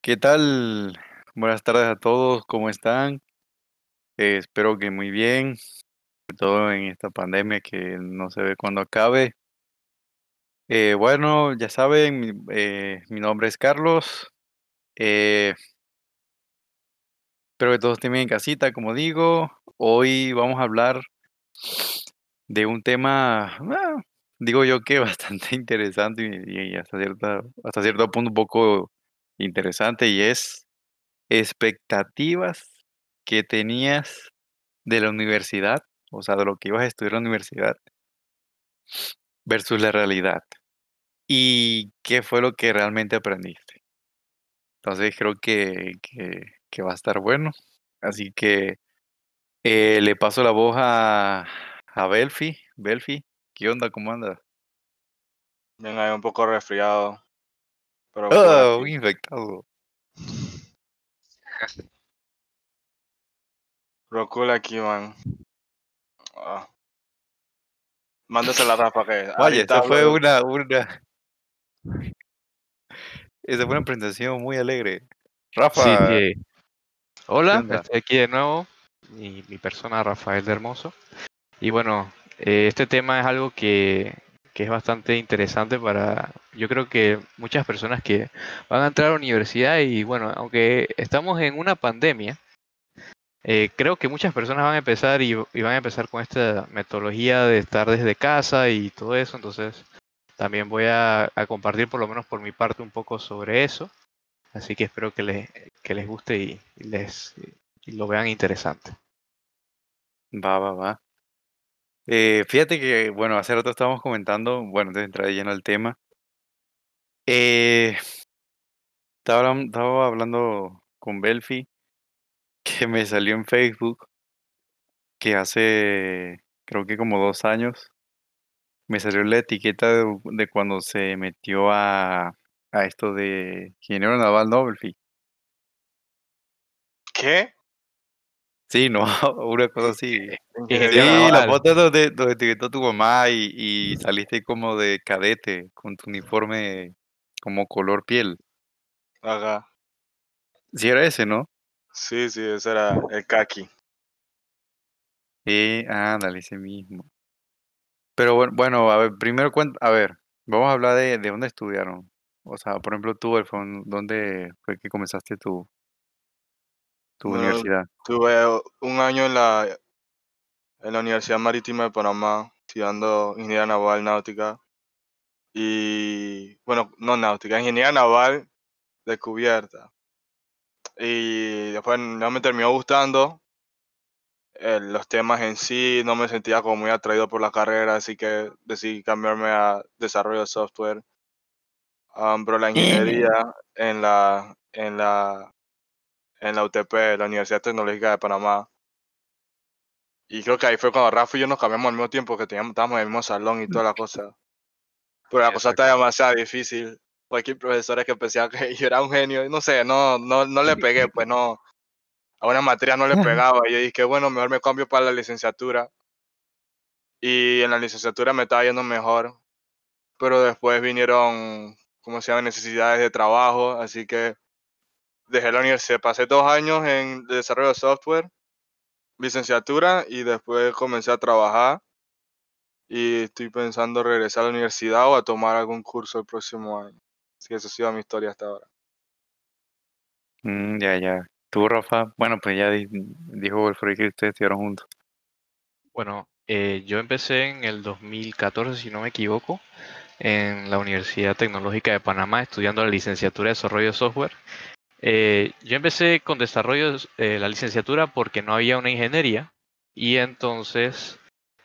¿Qué tal? Buenas tardes a todos, ¿cómo están? Eh, espero que muy bien, sobre todo en esta pandemia que no se ve cuándo acabe. Eh, bueno, ya saben, mi, eh, mi nombre es Carlos. Espero que todos estén bien en casita, como digo. Hoy vamos a hablar de un tema, ah, digo yo que bastante interesante y, y hasta, cierta, hasta cierto punto un poco interesante y es expectativas que tenías de la universidad, o sea, de lo que ibas a estudiar en la universidad versus la realidad. ¿Y qué fue lo que realmente aprendiste? Entonces creo que, que, va a estar bueno. Así que eh, le paso la voz a, a Belfi. Belfi, ¿qué onda? ¿Cómo andas? Bien, ahí un poco resfriado. Pero Oh, un aquí. infectado. Pero cool aquí, man. Ah. Mándasela a Rafa que Vaya, ahorita esa fue una, una, esa fue una presentación muy alegre. Rafa, sí. ¿qué Hola, estoy aquí de nuevo. Mi, mi persona, Rafael de Hermoso. Y bueno, eh, este tema es algo que, que es bastante interesante para, yo creo que muchas personas que van a entrar a la universidad y bueno, aunque estamos en una pandemia, eh, creo que muchas personas van a empezar y, van a empezar con esta metodología de estar desde casa y todo eso. Entonces, también voy a, compartir por lo menos por mi parte un poco sobre eso. Así que espero que les, que les guste y, y les y lo vean interesante. Va, va, va. Eh, fíjate que, bueno, hace rato estábamos comentando, bueno, antes de entrar lleno al tema, eh, estaba, estaba hablando con Belfi, que me salió en Facebook, que hace, creo que como dos años, me salió la etiqueta de, de cuando se metió a, a esto de ingeniero naval, ¿no, Belfi? ¿Qué? Sí, no, una cosa así. Ingeniería Sí, la foto donde, donde etiquetó tu mamá y, y saliste como de cadete con tu uniforme como color piel. Ajá. Sí era ese, ¿no? Sí, sí, ese era el kaki. Sí, ándale, ese mismo. Pero bueno, bueno, a ver, primero cuenta, a ver, vamos a hablar de, de dónde estudiaron. O sea, por ejemplo, tú, Elfon, ¿dónde fue que comenzaste tu, tu Bueno, universidad? tuve un año en la, en la Universidad Marítima de Panamá estudiando ingeniería naval náutica. Y, bueno, no náutica, ingeniería naval de cubierta. Y después no me terminó gustando eh, los temas en sí, no me sentía como muy atraído por la carrera, así que decidí cambiarme a desarrollo de software. Um, pero la ingeniería en la, en la, en la UTP, la Universidad Tecnológica de Panamá. Y creo que ahí fue cuando Rafa y yo nos cambiamos al mismo tiempo, que teníamos, estábamos en el mismo salón y toda la cosa. Pero la cosa está demasiado difícil. Cualquier profesor que pensaba que yo era un genio, no sé, no, no, no le pegué, pues no, a una materia no le pegaba. Y yo dije, bueno, mejor me cambio para la licenciatura. Y en la licenciatura me estaba yendo mejor. Pero después vinieron, como se llama, necesidades de trabajo. Así que dejé la universidad. Pasé dos años en desarrollo de software, licenciatura, y después comencé a trabajar. Y estoy pensando regresar a la universidad o a tomar algún curso el próximo año. Así que esa ha sido mi historia hasta ahora. Mm, ya, ya. Tú, Rafa, bueno, pues ya di- dijo Wilfred que ustedes estudiaron juntos. Bueno, eh, yo empecé en el 2014, si no me equivoco, en la Universidad Tecnológica de Panamá estudiando la licenciatura de desarrollo de software. Eh, yo empecé con desarrollo de eh, la licenciatura porque no había una ingeniería y entonces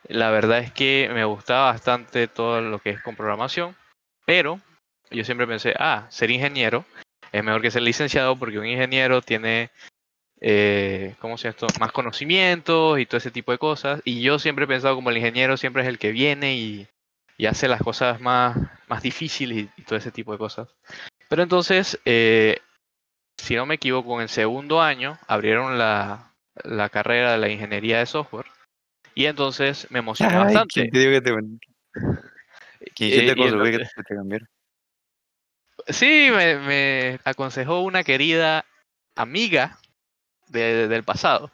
la verdad es que me gustaba bastante todo lo que es con programación, pero yo siempre pensé, ah, ser ingeniero es mejor que ser licenciado porque un ingeniero tiene, eh, ¿cómo se llama esto? Más conocimientos y todo ese tipo de cosas. Y yo siempre he pensado como el ingeniero siempre es el que viene y, y hace las cosas más, más difíciles y, y todo ese tipo de cosas. Pero entonces, eh, si no me equivoco, en el segundo año abrieron la, la carrera de la ingeniería de software Y entonces me emocioné Ay, bastante. ¿quién te dijo que te, ¿quién Eh, te aconsejó que te, te cambiara? Sí, me, me aconsejó una querida amiga de- del pasado.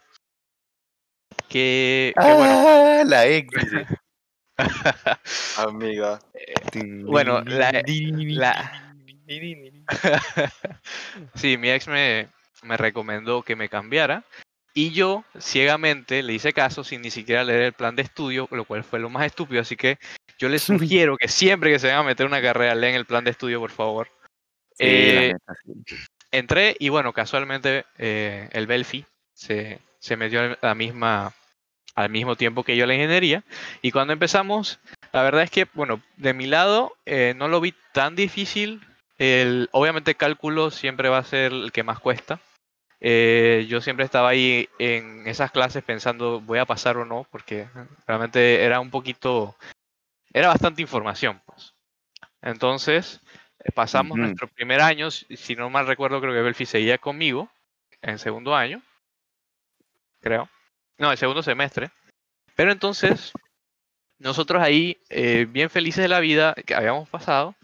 Que, que bueno, Ah, la ex. Amiga. Bueno, la- la- sí, mi ex me, me recomendó que me cambiara y yo ciegamente le hice caso sin ni siquiera leer el plan de estudio, lo cual fue lo más estúpido, así que yo les sugiero que siempre que se vayan a meter una carrera lean el plan de estudio, por favor. Sí, Eh, entré y bueno, casualmente eh, el Belfi se, se metió al- a la misma, al mismo tiempo que yo a la ingeniería. Y cuando empezamos, la verdad es que, bueno, de mi lado eh, no lo vi tan difícil. El, obviamente cálculo siempre va a ser el que más cuesta. Eh, yo siempre estaba ahí en esas clases pensando, voy a pasar o no, porque realmente era un poquito, era bastante información. Pues. Entonces, eh, pasamos Ujú. nuestro primer año, si si no mal recuerdo, creo que Belfi seguía conmigo en segundo año, creo. No, el segundo semestre. Pero entonces, nosotros ahí, eh, bien felices de la vida que habíamos pasado,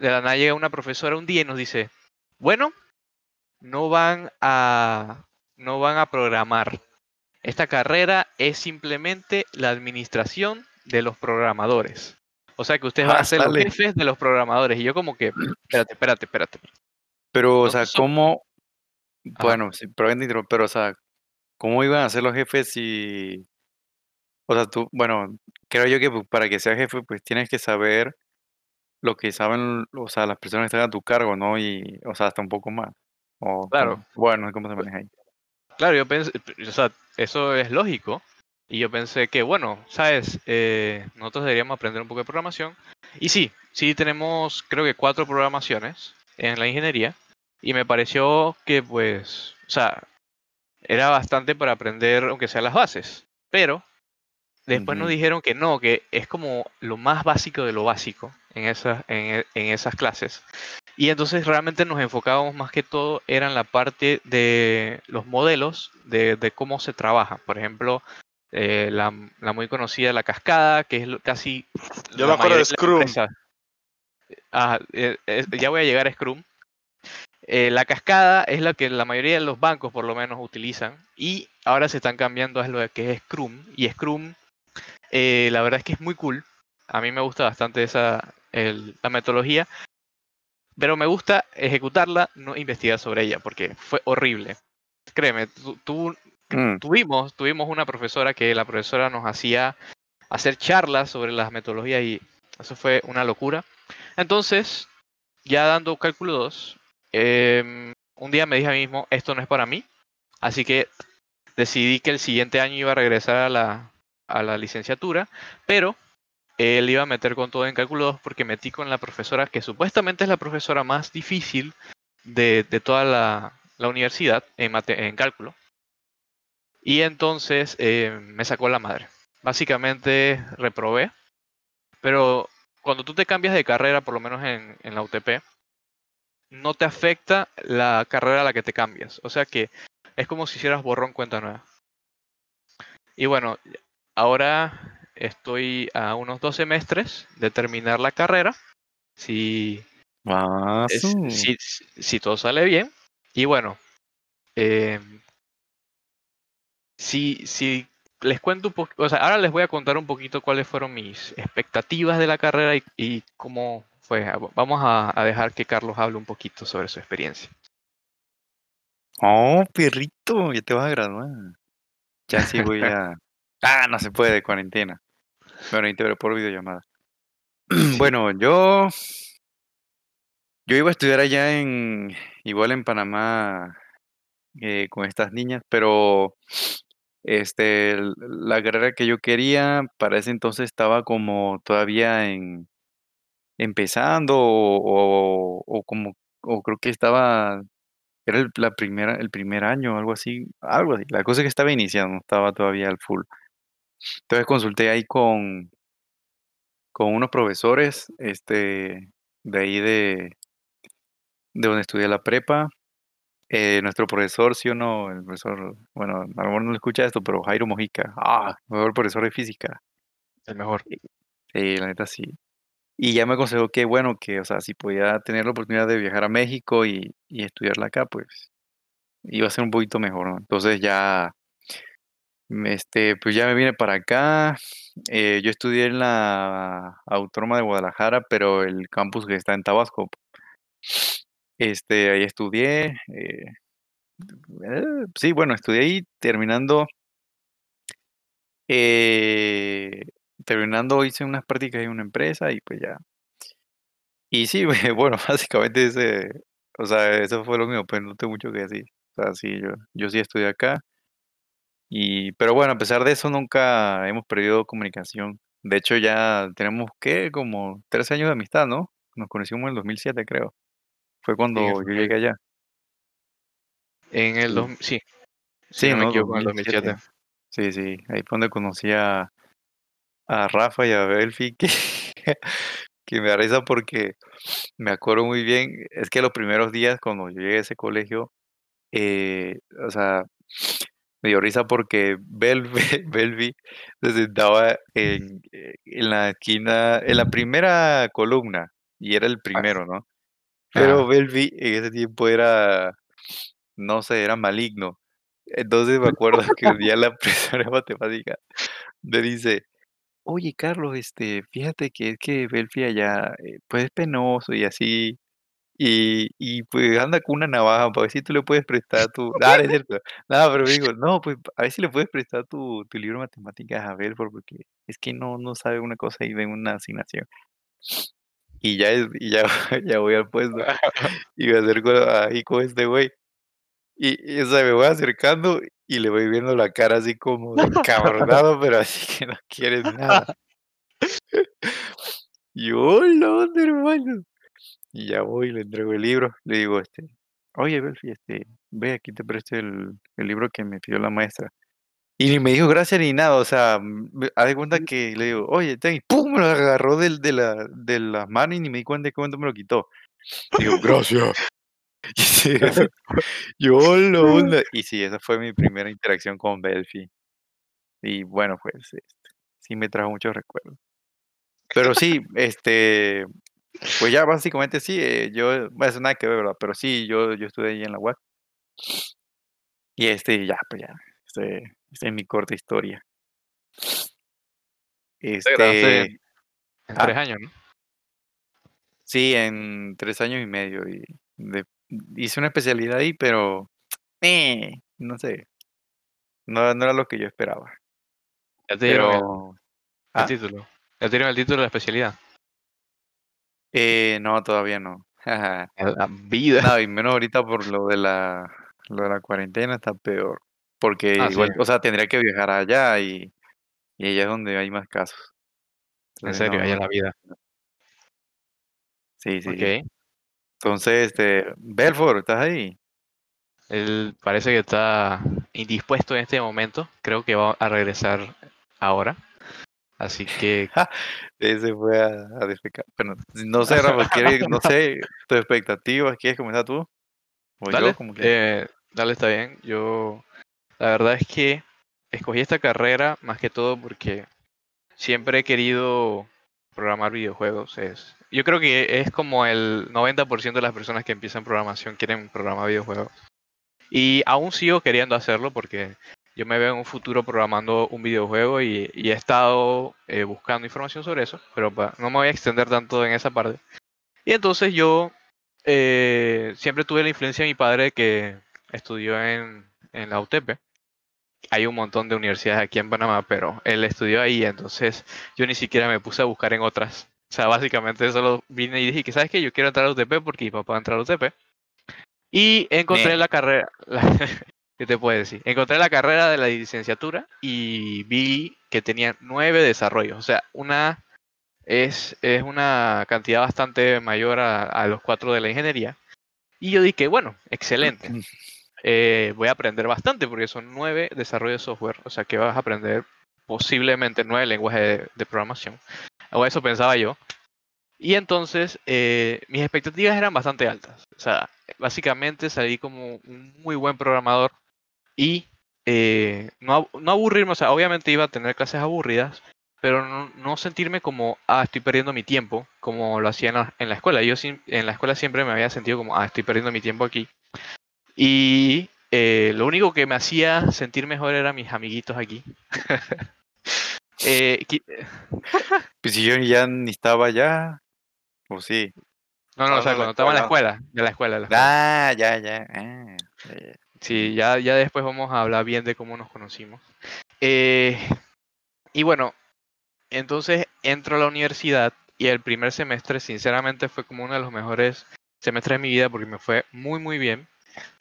de la nada llega una profesora un día y nos dice, bueno, no van a, no van a programar. Esta carrera es simplemente la administración de los programadores. O sea que ustedes van Ah, a ser los jefes de los programadores. Y yo como que, espérate, espérate, espérate. Pero, o sea, ¿cómo? Ajá. Bueno, sí, pero, pero, o sea, ¿cómo iban a ser los jefes si... O sea, tú, bueno, creo yo que pues, para que seas jefe, pues tienes que saber lo que saben, o sea, las personas que están a tu cargo, ¿no? Y, o sea, hasta un poco más. O, Claro. ¿cómo? Bueno, ¿cómo se maneja ahí? Claro, yo pensé, o sea, eso es lógico. Y yo pensé que, bueno, sabes, Eh, nosotros deberíamos aprender un poco de programación. Y sí, sí tenemos, creo que cuatro programaciones en la ingeniería. Y me pareció que, pues, o sea, era bastante para aprender, aunque sea las bases. Pero después nos dijeron que no, que es como lo más básico de lo básico en esas, en, e- en esas clases. Y entonces realmente nos enfocábamos más que todo era en la parte de los modelos de, de cómo se trabaja. Por ejemplo, eh, la, la muy conocida la cascada, que es casi... Yo la me acuerdo de Scrum. Ah, eh, eh, ya voy a llegar a Scrum. La cascada es la que la mayoría de los bancos por lo menos utilizan y ahora se están cambiando a lo que es Scrum y Scrum eh, la verdad es que es muy cool. A mí me gusta bastante esa el- la metodología, pero me gusta ejecutarla, no investigar sobre ella porque fue horrible. Créeme, tú, tú- Mm, tuvimos tuvimos una profesora que la profesora nos hacía hacer charlas sobre las metodologías y eso fue una locura. Entonces, ya dando cálculo 2, em, un día me dije a mí mismo, esto no es para mí, así que decidí que el siguiente año iba a regresar a la, a la licenciatura, pero él iba a meter con todo en cálculo 2 porque metí con la profesora que supuestamente es la profesora más difícil de, de toda la, la universidad en, mate- en cálculo. Y entonces eh, me sacó la madre. Básicamente reprobé, pero cuando tú te cambias de carrera, por lo menos en, en la UTP, no te afecta la carrera a la que te cambias. O sea que es como si hicieras borrón cuenta nueva. Y bueno, ahora estoy a unos dos semestres de terminar la carrera. Si, es- si, si- todo sale bien. Y bueno, em, si, si les cuento un poco, o sea, ahora les voy a contar un poquito cuáles fueron mis expectativas de la carrera y, y cómo fue. Vamos a, a dejar que Carlos hable un poquito sobre su experiencia. Oh, perrito, ya te vas a graduar. Ya sí voy a... Ah, no se puede, cuarentena. Bueno, integré por videollamada. Bueno, yo... Yo iba a estudiar allá en... Igual en Panamá eh, con estas niñas, pero... Este, la carrera que yo quería para ese entonces estaba como todavía en... Empezando o, o, o como... O creo que estaba... Era el, la primera, el primer año, algo así, algo así. La cosa es que estaba iniciando, no estaba todavía al full. Entonces consulté ahí con, con unos profesores, este, de ahí de, de donde estudié la prepa. eh, nuestro profesor, sí o no, el profesor, bueno, a lo mejor no le escucha esto, pero Jairo Mojica, ah, mejor profesor de física. El mejor. Sí, la neta sí. Y ya me aconsejó que, bueno, que, o sea, si podía tener la oportunidad de viajar a México y, y estudiarla acá, pues iba a ser un poquito mejor, ¿no? Entonces ya, este, pues ya me vine para acá. Eh, yo estudié en la Autónoma de Guadalajara, pero el campus que está en Tabasco. Este, ahí estudié. eh, eh, sí, bueno, estudié ahí terminando. eh, terminando hice unas prácticas en una empresa y pues ya. Y sí, bueno, básicamente ese, o sea, eso fue lo mío, pues no tengo mucho que decir. O sea, sí, yo, yo sí estudié acá. Y, pero bueno, a pesar de eso, nunca hemos perdido comunicación. De hecho, ya tenemos, ¿qué? Como 13 años de amistad, ¿no? Nos conocimos en el 2007, creo. Fue cuando yo llegué allá. En el Sí. 2000, sí. Si Sí, no me ¿no? equivoco, en el 2007. 2007. Sí, sí. Ahí fue donde conocí a, a Rafa y a Belfi, que, que me da risa porque me acuerdo muy bien. Es que los primeros días, cuando yo llegué a ese colegio, eh, o sea, me dio risa porque Bel, Belvi se sentaba en, eh, en la esquina, en la primera columna, y era el primero, ¿no? Pero Ajá. Belvi en ese tiempo era, no sé, era maligno. Entonces me acuerdo que un día la profesora de matemática me dice, oye Carlos, este, fíjate que es que Belfi allá, eh, pues es penoso y así, y, y pues anda con una navaja para ver si tú le puedes prestar tu... Ah, no es cierto. Nada, pero me digo, no, pues a ver si le puedes prestar tu, tu libro de matemáticas a Belfort, porque es que no, no sabe una cosa y de una asignación. Y ya, es- y ya, ya voy al puesto y me acerco ahí con este güey. Y, y, o sea, me voy acercando y le voy viendo la cara así como de cabronado, pero así que no quiere nada. Y yo, hola, hermano. Y ya voy le entrego el libro. Le digo, este, oye, Belfi, este, ve aquí te presto el, el libro que me pidió la maestra. Y ni me dijo gracias ni nada, o sea, mm, me- haz de cuenta que le digo, oye, ten, y ¡pum! Me lo agarró del, de, la, de la mano y ni me di cuenta de momento me lo quitó. Digo, gracias. Y sí, eso, yo, hola, onda. Y sí, esa fue mi primera interacción con Belfi. Y bueno, pues, este, sí me trajo muchos recuerdos. Pero sí, este, pues ya básicamente sí, eh, yo, bueno, eso nada que ver, ¿verdad? Pero sí, yo, yo estuve ahí en la UAC. Y este, ya, pues ya, este, esta es mi corta historia. Te graduaste Este, en, en ah. tres años, ¿no? sí, en tres años y medio. Y de- hice una especialidad ahí, pero, eh, no sé, no, no era lo que yo esperaba. Ya te dieron el, Pero, el ¿ah? título. Ya te dieron el título de la especialidad. Eh, no, todavía no. La vida. No, y menos ahorita por lo de la, lo de la cuarentena está peor. Porque Ah, sí. igual, o sea, tendría que viajar allá y, y allá es donde hay más casos. En Entonces, serio, no, en la vida. Sí, sí. Ok. Entonces, este, Belfort, ¿estás ahí? Él parece que está indispuesto en este momento. Creo que va a regresar ahora. Así que Ese fue a, a defecar. Bueno, no sé, Rafa, ¿quieres, no sé, tus expectativas, ¿quieres comenzar tú? O dale, yo, como quieras. eh, dale, está bien. Yo, la verdad es que escogí esta carrera más que todo porque siempre he querido programar videojuegos. Es, yo creo que es como el 90% de las personas que empiezan programación quieren programar videojuegos. Y aún sigo queriendo hacerlo porque yo me veo en un futuro programando un videojuego y, y he estado eh, buscando información sobre eso, pero pa- no me voy a extender tanto en esa parte. Y entonces yo eh, siempre tuve la influencia de mi padre que estudió en, en la UTP. Hay un montón de universidades aquí en Panamá, pero él estudió ahí, entonces yo ni siquiera me puse a buscar en otras. O sea, básicamente solo vine y dije que, ¿sabes qué? Yo quiero entrar a UTP porque mi papá va a entrar a UTP. Y encontré Meh. la carrera, la- ¿qué te puedo decir? Encontré la carrera de la licenciatura y vi que tenía nueve desarrollos. O sea, una es, es una cantidad bastante mayor a, a los cuatro de la ingeniería. Y yo dije, bueno, excelente. Eh, voy a aprender bastante porque son nueve desarrollos de software. O sea que vas a aprender posiblemente nueve lenguajes de, de programación. O eso pensaba yo. Y entonces eh, mis expectativas eran bastante altas. O sea, básicamente salí como un muy buen programador y eh, no, no aburrirme, o sea, obviamente iba a tener clases aburridas, pero no, no sentirme como, ah, estoy perdiendo mi tiempo, como lo hacía en la, en la escuela. Yo en la escuela siempre me había sentido como, ah, estoy perdiendo mi tiempo aquí. Y eh, lo único que me hacía sentir mejor eran mis amiguitos aquí. Eh, Pues si yo ya ni estaba allá. O sí. no, no, o sea, cuando estaba en la escuela, de la escuela, de la escuela. Ah, ya, ya. ah, ya, ya. Sí, ya, ya después vamos a hablar bien de cómo nos conocimos. Eh, y bueno, entonces entro a la universidad y el primer semestre, sinceramente, fue como uno de los mejores semestres de mi vida porque me fue muy, muy bien.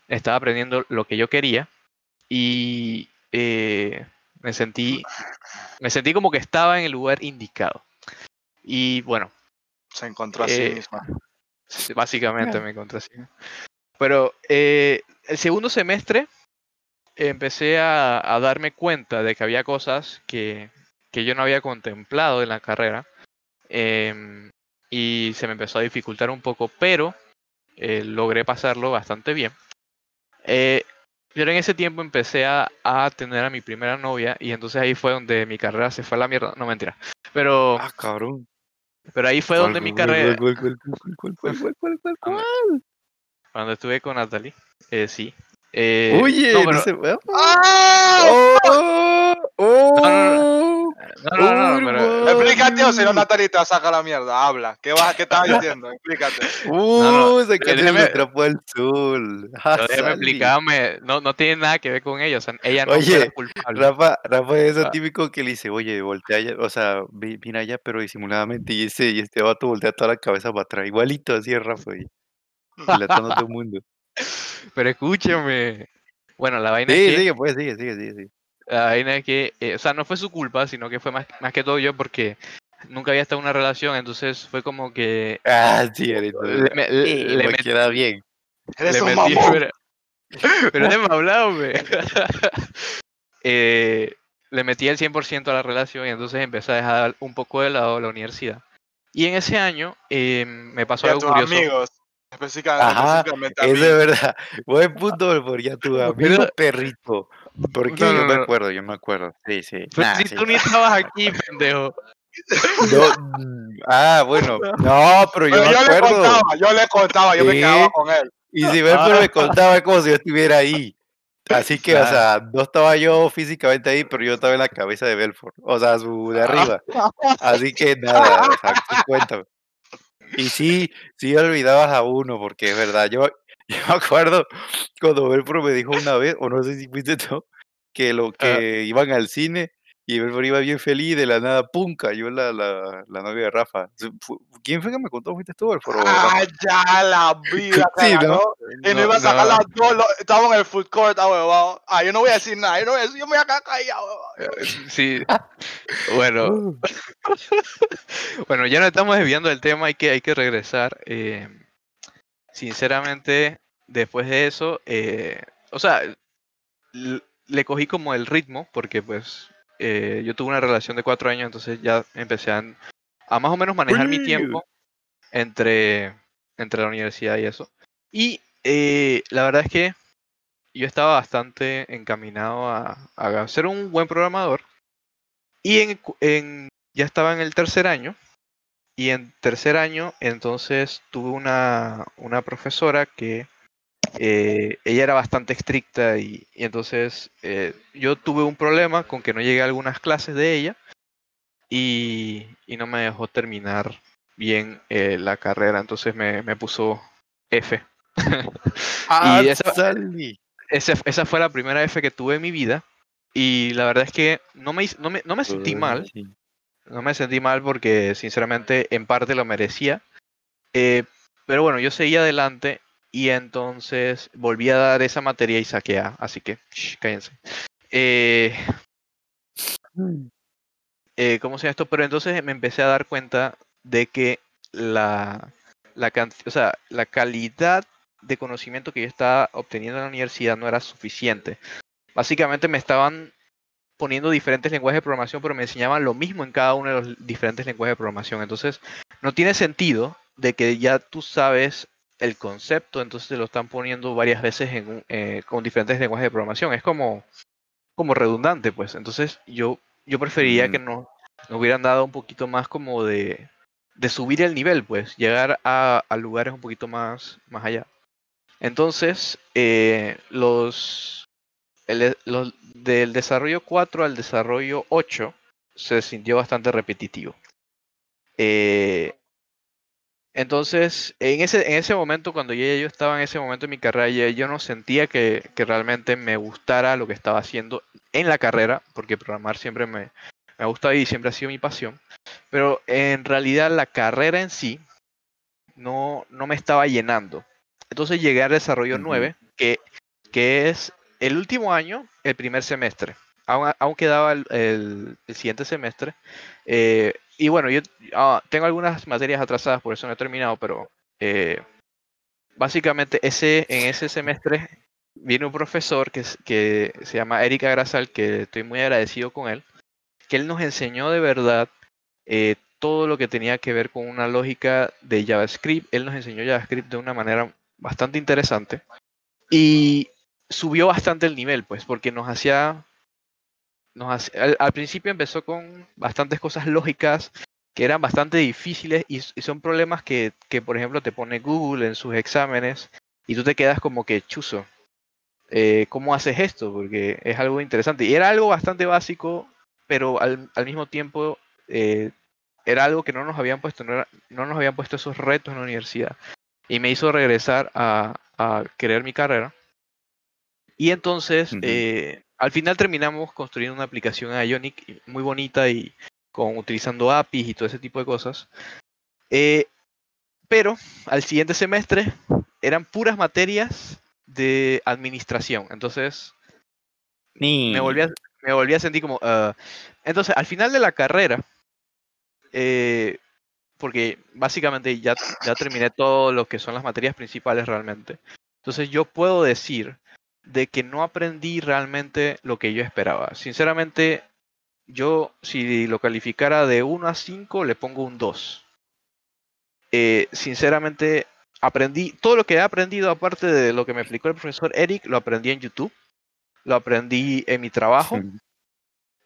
Estaba aprendiendo lo que yo quería y eh, me sentí, me sentí como que estaba en el lugar indicado. Y bueno, Se encontró a sí Eh, misma. Básicamente me encontré así. Pero eh, el segundo semestre empecé a, a darme cuenta de que había cosas que, que yo no había contemplado en la carrera. em, y se me empezó a dificultar un poco, pero eh, logré pasarlo bastante bien. Eh, pero en ese tiempo empecé a, a tener a mi primera novia y entonces ahí fue donde mi carrera se fue a la mierda. No, mentira. Pero, Ah, cabrón. pero ahí fue donde mi carrera... Cuando, estuve con Natalie, eh, sí. Eh, Oye, no, no, pero- se ¡Ah! ¡Oh! ¡Oh! no, no, no, Uy, pero- guau. Explícate o si no Natalie te va a sacar la mierda. Habla. ¿Qué, vas, qué estás diciendo? Explícate. ¡Uh! no, sacaste déjeme- el trapo. Ah, Pero déjame explicarme, no, no tiene nada que ver con ella, o sea, ella no fue Oye, la culpable. Rafa, Rafa es eso Ah. típico que le dice, oye, voltea allá, o sea, mira allá, pero disimuladamente, y ese, y este vato voltea toda la cabeza para atrás, igualito así es Rafa, y dilatando a todo el mundo. Pero escúchame. Bueno, la vaina Sí, es que, sigue, pues, sigue, sigue, sigue, sigue. la vaina es que eh, o sea, no fue su culpa, sino que fue más, más que todo yo porque nunca había estado en una relación, entonces fue como que Ah, sí, ahorita. le, me- le- le me queda bien. Eres le un metí, mamón. pero, pero déjame hablar, hombre. Eh, le metí el 100% a la relación y entonces empecé a dejar un poco de lado la universidad. Y en ese año eh, me pasó Y a algo tus curioso. amigos. Específica- Ajá, específicamente a Eso es verdad. Buen punto, porque a tu amigo perrito. ¿Por qué? No, yo me acuerdo, yo me acuerdo. Sí, sí. Pero Nah, si sí. tú ni estabas aquí, pendejo. Mm, ah, bueno. No, pero yo Pero me yo le acuerdo. contaba, yo le contaba, yo me quedaba con él. Y si Belfort me contaba es como si yo estuviera ahí. Así que, o sea, no estaba yo físicamente ahí, pero yo estaba en la cabeza de Belfort. O sea, su de arriba. Así que nada, o sea, cuéntame. Y sí, sí olvidabas a uno, porque es verdad. Yo, yo me acuerdo cuando Belfort me dijo una vez, o no sé si fuiste tú, que lo que iban al cine y Belfort iba bien feliz de la nada, pum, cayó la, la, la novia de Rafa. ¿Quién fue que me contó? ¿Fuiste tú, Belfort? Ah, ya la vida, Sí, ¿no? Y no, iba a sacar las dos, lo- estábamos en el food court, ah, huevado. Ah, yo no voy a decir nada, yo no voy a decir, yo me voy a quedar callado, huevado. Sí. Bueno, bueno, ya no estamos desviando del tema, hay que, hay que regresar. eh, sinceramente, después de eso, eh, o sea, le cogí como el ritmo, porque pues eh, yo tuve una relación de cuatro años, entonces ya empecé a, a más o menos manejar mi tiempo entre, entre la universidad y eso. Y eh, la verdad es que yo estaba bastante encaminado a, a ser un buen programador. Y en, en- ya estaba en el tercer año. Y en tercer año, entonces tuve una, una profesora que eh, ella era bastante estricta y, y entonces eh, yo tuve un problema con que no llegué a algunas clases de ella y, y no me dejó terminar bien eh, la carrera, entonces me, me puso F. Ah, esa-. Ese- esa fue la primera F que tuve en mi vida y la verdad es que no me, no me, no me sentí mal, no me sentí mal porque sinceramente en parte lo merecía. Pero bueno, yo seguí adelante y entonces volví a dar esa materia y saqué así que shh, cállense. Eh, eh, ¿Cómo se llama esto? Pero entonces me empecé a dar cuenta de que la, la, la calidad de conocimiento que yo estaba obteniendo en la universidad no era suficiente. Básicamente me estaban poniendo diferentes lenguajes de programación, pero me enseñaban lo mismo en cada uno de los diferentes lenguajes de programación. Entonces no tiene sentido de que ya tú sabes el concepto, entonces lo están poniendo varias veces en un- eh, con diferentes lenguajes de programación. Es como, como redundante, pues. Entonces yo, yo preferiría que Mm. nos, nos hubieran dado un poquito más como de, de subir el nivel, pues, llegar a, a lugares un poquito más, más allá. Entonces, eh, los, el los del desarrollo 4 al desarrollo 8 se sintió bastante repetitivo. Eh, entonces, en ese, en ese momento, cuando yo, yo estaba en ese momento de mi carrera, ya yo no sentía que, que realmente me gustara lo que estaba haciendo en la carrera, porque programar siempre me, me ha gustado y siempre ha sido mi pasión. Pero en realidad la carrera en sí no, no me estaba llenando. Entonces llegué al desarrollo Ujú. 9, que, que es el último año, el primer semestre. Aún, aún quedaba el, el- el siguiente semestre. eh, y bueno, yo ah, tengo algunas materias atrasadas, por eso no he terminado, pero eh, básicamente ese, en ese semestre viene un profesor que, que se llama Erika Grasal, que estoy muy agradecido con él, que él nos enseñó de verdad eh, todo lo que tenía que ver con una lógica de JavaScript. Él nos enseñó JavaScript de una manera bastante interesante y subió bastante el nivel, pues, porque nos hacía, nos al, al principio empezó con bastantes cosas lógicas que eran bastante difíciles y, son problemas que, que, por ejemplo, te pone Google en sus exámenes y tú te quedas como que chuzo. eh, ¿Cómo haces esto? Porque es algo interesante. Y era algo bastante básico, pero al, al mismo tiempo eh, era algo que no nos habían puesto, no, era- no nos habían puesto esos retos en la universidad. Y me hizo regresar a, a querer mi carrera. Y entonces, eh, al final terminamos construyendo una aplicación a Ionic muy bonita y con utilizando APIs y todo ese tipo de cosas. Eh, pero al siguiente semestre eran puras materias de administración. Entonces, Ni. me volví a, me volví a sentir como... ah, entonces, al final de la carrera, eh, porque básicamente ya, ya terminé todo lo que son las materias principales realmente. Entonces yo puedo decir de que no aprendí realmente lo que yo esperaba. Sinceramente, yo si lo calificara de 1 a 5, le pongo un 2. Eh, sinceramente, aprendí todo lo que he aprendido, aparte de lo que me explicó el profesor Eric, lo aprendí en YouTube, lo aprendí en mi trabajo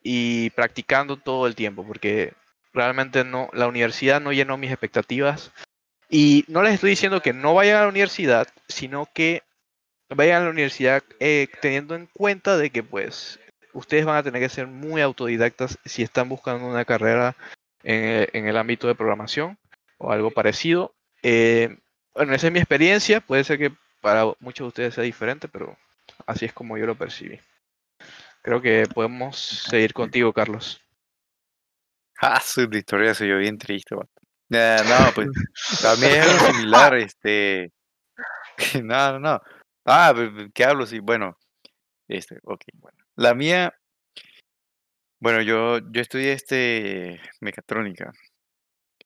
y practicando todo el tiempo, porque realmente no, la universidad no llenó mis expectativas. Y no les estoy diciendo que no vayan a la universidad, sino que vayan a la universidad eh, teniendo en cuenta de que pues ustedes van a tener que ser muy autodidactas si están buscando una carrera en, el- en el ámbito de programación o algo parecido. Eh, bueno, esa es mi experiencia, puede ser que para muchos de ustedes sea diferente, pero así es como yo lo percibí. Creo que podemos seguir contigo, Carlos. Ah, su historia se yo bien triste, vato. Eh, no, pues mí es algo similar, este. No, no, no. Ah, ¿qué hablo? Sí, bueno, este, ok, bueno. La mía, bueno, yo, yo estudié este mecatrónica.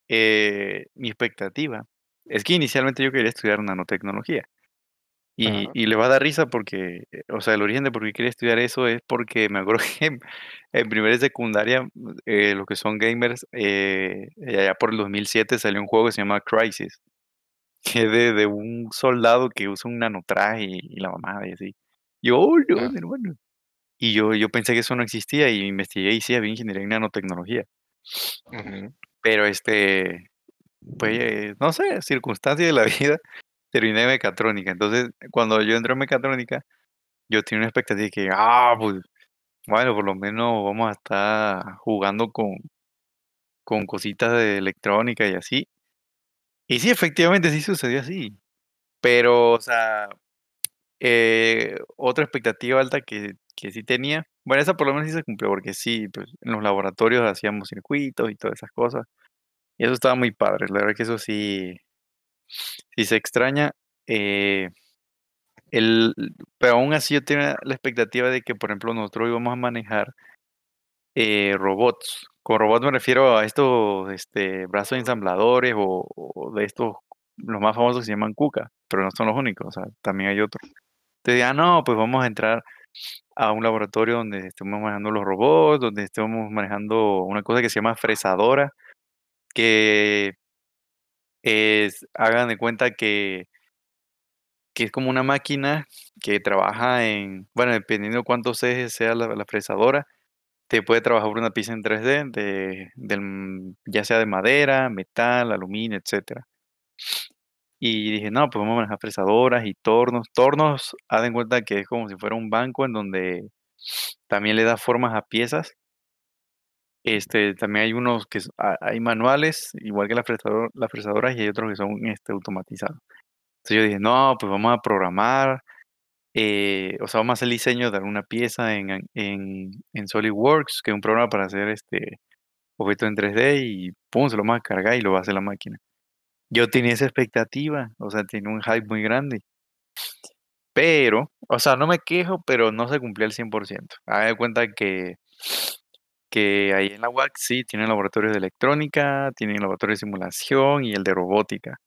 Eh, mi expectativa es que inicialmente yo quería estudiar nanotecnología. Y, Ajá. y le va a dar risa porque, eh, o sea, el origen de por qué quería estudiar eso es porque me acuerdo que en, en primera y secundaria, eh, los que son gamers, eh, allá por el 2007 salió un juego que se llama Crisis, que de, de un soldado que usa un nanotraje y, y la mamada y así. Yo, oh, no, Ah. hermano. Y yo, yo pensé que eso no existía y investigué y sí, había ingeniería en nanotecnología. Ujú. Pero este, pues, eh, no sé, circunstancias de la vida, terminé en mecatrónica. Entonces, cuando yo entré en mecatrónica, yo tenía una expectativa de que, ah, pues, bueno, por lo menos vamos a estar jugando con, con cositas de electrónica y así. Y sí, efectivamente, sí sucedió así. Pero, o sea, eh, otra expectativa alta que, que sí tenía, bueno, esa por lo menos sí se cumplió, porque sí, pues, en los laboratorios hacíamos circuitos y todas esas cosas. Y eso estaba muy padre, la verdad que eso sí, sí se extraña. eh, el, pero aún así yo tenía la expectativa de que, por ejemplo, nosotros íbamos a manejar eh, robots. Con robots me refiero a estos este, brazos ensambladores o, de estos, los más famosos que se llaman KUKA, pero no son los únicos, o sea, también hay otros. Entonces, ah, no, pues vamos a entrar a un laboratorio donde estemos manejando los robots, donde estemos manejando una cosa que se llama fresadora, que es, hagan de cuenta que, que es como una máquina que trabaja en, bueno, dependiendo cuántos ejes sea la fresadora, te puede trabajar por una pieza en 3D, de, del, ya sea de madera, metal, aluminio, etcétera. Y dije, no, pues vamos a manejar fresadoras y tornos. Tornos, haz en cuenta que es como si fuera un banco en donde también le da formas a piezas. Este, también hay unos que hay manuales, igual que la fresadora, las fresadoras, y hay otros que son este, automatizados. Entonces yo dije, no, pues vamos a programar, eh, o sea, vamos a hacer diseño de alguna pieza en, en, en SolidWorks, que es un programa para hacer este objetos en 3D, y pum, se lo vamos a cargar y lo va a hacer la máquina. Yo tenía esa expectativa, o sea, tenía un hype muy grande. Pero, o sea, no me quejo, pero no se cumplía al 100%. Haga de cuenta que, que ahí en la UAC sí tienen laboratorios de electrónica, tienen laboratorio de simulación y el de robótica.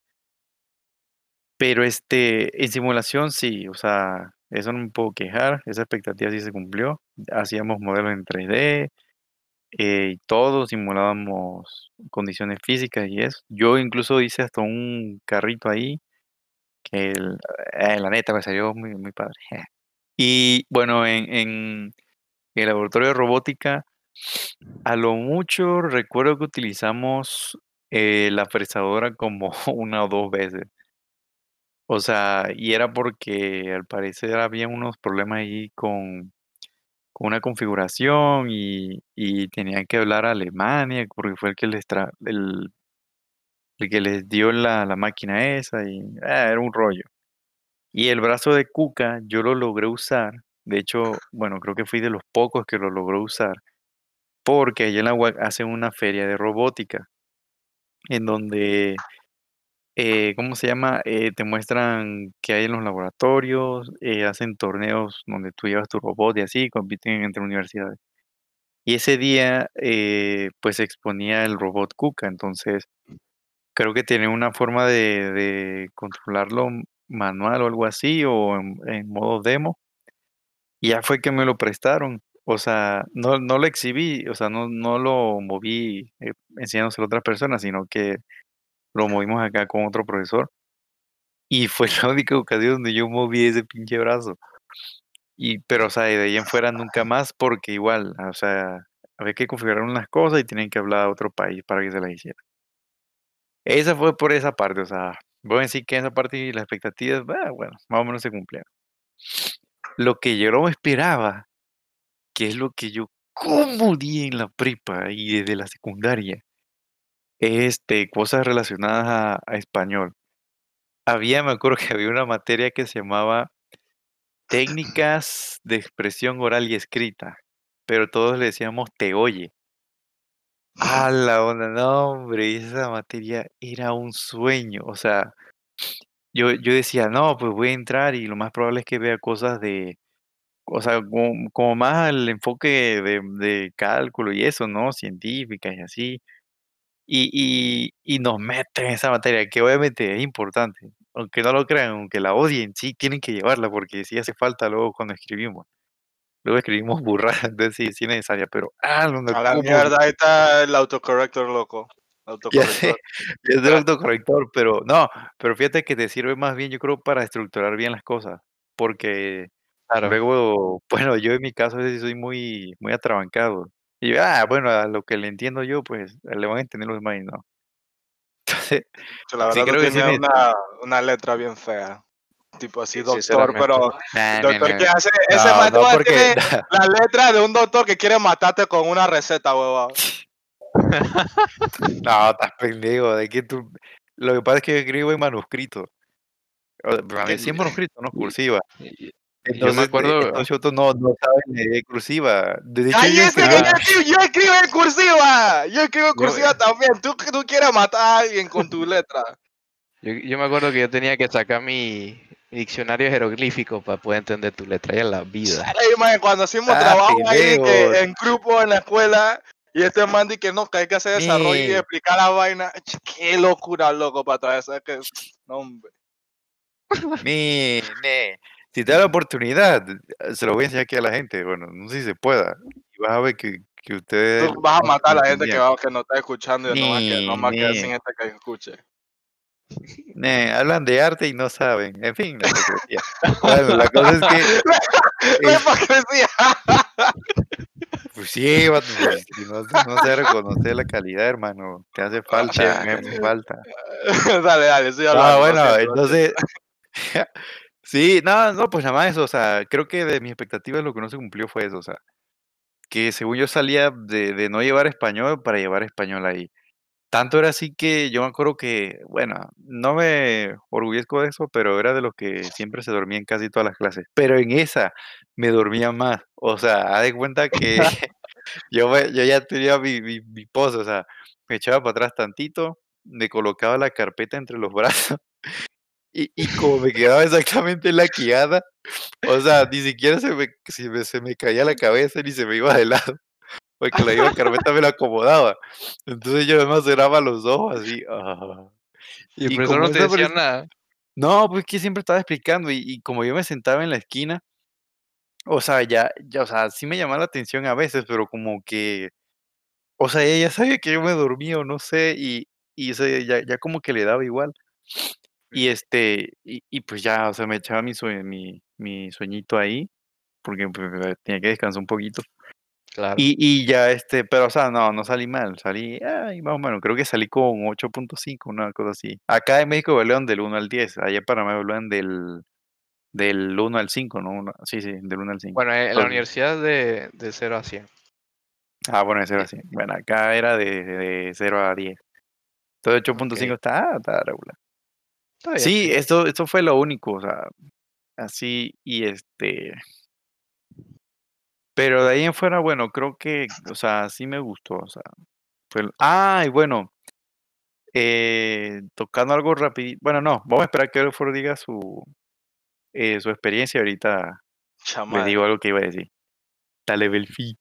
Pero este, en simulación sí, o sea, eso no me puedo quejar, esa expectativa sí se cumplió. Hacíamos modelos en 3D eh, y todo, simulábamos condiciones físicas y eso. Yo incluso hice hasta un carrito ahí que el- eh, la neta me salió muy, muy padre. Y bueno, en, en el laboratorio de robótica, a lo mucho recuerdo que utilizamos eh, la fresadora como una o dos veces. O sea, y era porque al parecer había unos problemas ahí con, con una configuración y, y tenían que hablar a Alemania porque fue el que les, tra- el, el que les dio la, la máquina esa y ah, era un rollo. Y el brazo de Cuca yo lo logré usar. De hecho, bueno, creo que fui de los pocos que lo logró usar. Porque allá en la UAC hacen una feria de robótica. En donde, eh, ¿cómo se llama? Eh, te muestran qué hay en los laboratorios. eh, hacen torneos donde tú llevas tu robot y así, compiten entre universidades. Y ese día, eh, pues se exponía el robot Cuca. Entonces, creo que tiene una forma de, controlarlo manual o algo así, o en en modo demo Y ya fue que me lo prestaron. O sea, no no lo exhibí, o sea, no no lo moví, eh, enseñándoselo a otras personas, sino que lo movimos acá con otro profesor. Y fue la única ocasión donde yo moví ese pinche brazo. Y pero, o sea, de ahí en fuera nunca más, porque igual, o sea, había que configurar unas cosas y tenían que hablar a otro país para que se las hiciera. Esa fue por esa parte, o sea, voy a decir que esa parte y las expectativas, bueno, más o menos se cumplieron. Lo que yo no esperaba que es lo que yo como odié en la prepa y desde la secundaria, este, cosas relacionadas a, a español. Había, me acuerdo que había una materia que se llamaba técnicas de expresión oral y escrita, pero todos le decíamos te oye. A la onda, no, hombre, esa materia era un sueño. O sea, yo, yo decía, no, pues voy a entrar y lo más probable es que vea cosas de, o sea, como, como más el enfoque de, de cálculo y eso, ¿no? Científicas y así. Y, y, y nos meten en esa materia, que obviamente es importante. Aunque no lo crean, aunque la odien, sí tienen que llevarla, porque sí hace falta luego cuando escribimos. Luego escribimos burradas, entonces sí, sí es necesaria, pero ah, donde A la mierda, ahí está el autocorrector, loco. Autocorrector. es el autocorrector, pero no, pero fíjate que te sirve más bien, yo creo, para estructurar bien las cosas, porque Claro. luego, bueno, yo en mi caso soy muy, muy atrabancado. Y yo, ah, bueno, a lo que le entiendo yo, pues le van a entender los demás no. Entonces, Que La Sí, verdad, creo que sí tienes me- una, una letra bien fea. Tipo así, Sí, doctor, pero nah, nah, doctor nah. que hace, ese No, no, porque tiene la letra de un doctor que quiere matarte con una receta, huevón. no, estás pendejo, de que tú lo que pasa es que yo escribo en manuscrito. O sea, sí en manuscrito, no cursiva. Y- Yo me de- acuerdo, estos no, no saben leer cursiva. De hecho, yo ¡Cállese que escribí- yo escribo, yo escribo en cursiva! Yo escribo en Yo- cursiva también. ¿Tú, tú quieres matar a alguien con tu letra. yo, yo me acuerdo que yo tenía que sacar mi, diccionario jeroglífico para poder entender tu letra ya en la vida. Man, cuando hacemos Ah, trabajo ahí que en grupo en la escuela y este man dice que no, que hay que hacer desarrollo y explicar la vaina. Qué locura, loco, para todo eso. es que, no, hombre. Ni, ni. Si te da la oportunidad, se lo voy a enseñar aquí a la gente. Bueno, no sé si se pueda. Y vas a ver que, que ustedes. Tú vas a matar a la gente que, va, que no está escuchando y no va a que- no quedar Ni, sin ni. gente que escuche. Hablan de arte y no saben. En fin, la hipocresía. Bueno, la cosa es que. La es- hipocresía. pues sí, pues, si no, no se reconoce la calidad, hermano. Te hace falta, che, te hace falta. dale, dale, estoy Ah, bueno, entonces. Sí, no, no, pues nada más eso. O sea, creo que de mis expectativas lo que no se cumplió fue eso. O sea, que según yo salía de, de no llevar español para llevar español ahí. Tanto era así que yo me acuerdo que, bueno, no me orgullezco de eso, pero era de los que siempre se dormía en casi todas las clases. Pero en esa me dormía más. O sea, haz de cuenta que yo, me- yo ya tenía mi, mi, mi pose, o sea, me echaba para atrás tantito, me colocaba la carpeta entre los brazos y, y como me quedaba exactamente en la quijada, o sea, ni siquiera se me, se me, se me caía la cabeza ni se me iba de lado, porque la misma carpeta me la acomodaba. Entonces yo además cerraba los ojos así. ah. Y el Y profesor como no te decía nada. No, pues que siempre estaba explicando y, y como yo me sentaba en la esquina, o sea, ya, ya, o sea, sí me llamaba la atención a veces, pero como que, o sea, ella ya sabía que yo me dormía o no sé, y, y o sea, ya, ya como que le daba igual. Y este, y, y pues ya, o sea, me echaba mi, sue- mi, mi sueñito ahí, porque pues, tenía que descansar un poquito. Claro. Y, y ya, este, pero o sea, no, no salí mal, salí, ay, más o menos, creo que salí con 8.5, una cosa así. Acá en México evaluan del 1 al 10, allá en Panamá evaluan del, del 1 al 5, ¿no? Sí, sí, del 1 al 5. Bueno, en la Entonces- universidad de, de 0 a 100. Ah, bueno, ese era así. Bueno, acá era de, de 0 a 10. Entonces 8.5 Ok. está, está regular. Sí, esto, esto fue lo único, o sea, así, y este... Pero de ahí en fuera, bueno, creo que, o sea, sí me gustó, o sea, fue... Ah, y bueno, eh, tocando algo rápido, bueno, no, vamos a esperar que Elford diga su, eh, su experiencia, ahorita les Chamadre. digo algo que iba a decir. Dale, Belfi.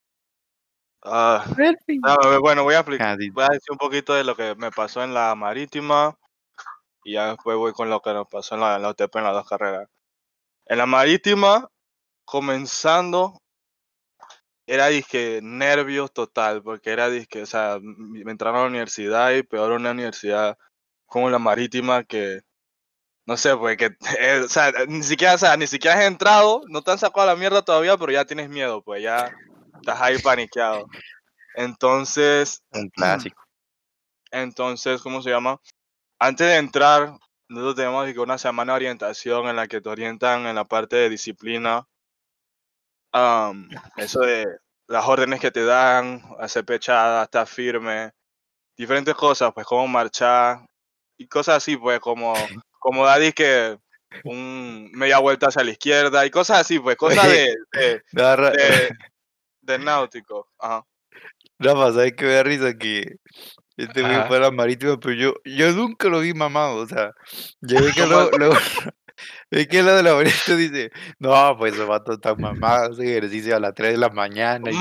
Ah, Belfi. a ver, bueno, voy a, explicar, Ah, voy a decir un poquito de lo que me pasó en la marítima y ya después voy con lo que nos pasó en la, en la UTP en las dos carreras. En la marítima, comenzando, era disque nervios total, porque era disque, o sea, me entraron a la universidad y peor una universidad como la marítima que, no sé, pues que, eh, o sea, ni siquiera, o sea, ni siquiera has entrado, no te han sacado a la mierda todavía, pero ya tienes miedo, pues ya estás ahí paniqueado. Entonces, Un clásico. entonces, ¿cómo se llama? Antes de entrar, nosotros tenemos una semana de orientación en la que te orientan en la parte de disciplina. am, eso de las órdenes que te dan, hacer pechada, estar firme, diferentes cosas, pues cómo marchar y cosas así, pues como, como dar disque un media vuelta hacia la izquierda y cosas así, pues cosas de, de, Da ra- de, de náutico. Ajá. Rafa, ¿sabes qué me da risa? Que este güey fue a la marítima, pero yo, yo nunca lo vi mamado, o sea, yo vi que ¿Cómo luego, luego vi que lo de la marítima dice, no, pues esos vatos están mamados, hacen ejercicio a las 3 de la mañana. vienen-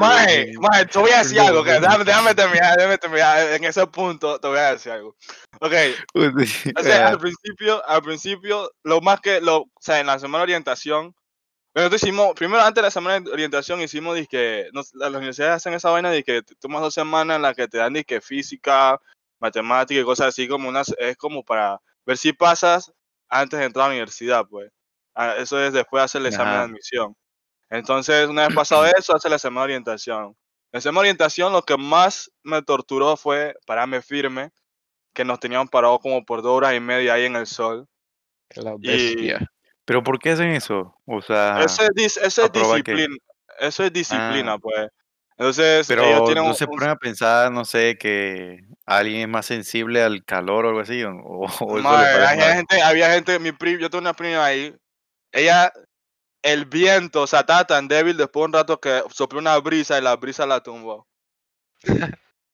maje, te voy a decir algo, déjame, déjame terminar, déjame terminar, en ese punto te voy a decir algo. Ok, o sea, al principio, al principio, lo más que, lo, o sea, en la semana de orientación, nosotros hicimos, primero antes de la semana de orientación hicimos, que las universidades hacen esa vaina de que tomas dos semanas en las que te dan, física, matemática y cosas así, como unas, es como para ver si pasas antes de entrar a la universidad, pues. Ah, Eso es después de hacer el examen de admisión. Entonces, una vez pasado eso, hace la semana de orientación. En semana de orientación, lo que más me torturó fue pararme firme, que nos tenían parado como por dos horas y media ahí en el sol. La bestia. Pero ¿por qué hacen eso? O sea, Eso es, dis- eso es disciplina. Eso es disciplina, Ah. pues. Entonces, ellos pero tienen no un- se un- ponen a pensar, no sé, que alguien es más sensible al calor o algo así, o, o- eso parece había gente, había gente, mi primo, yo tengo una prima ahí, ella, el viento, o sea, estaba tan débil después de un rato que sopló una brisa y la brisa la tumbó.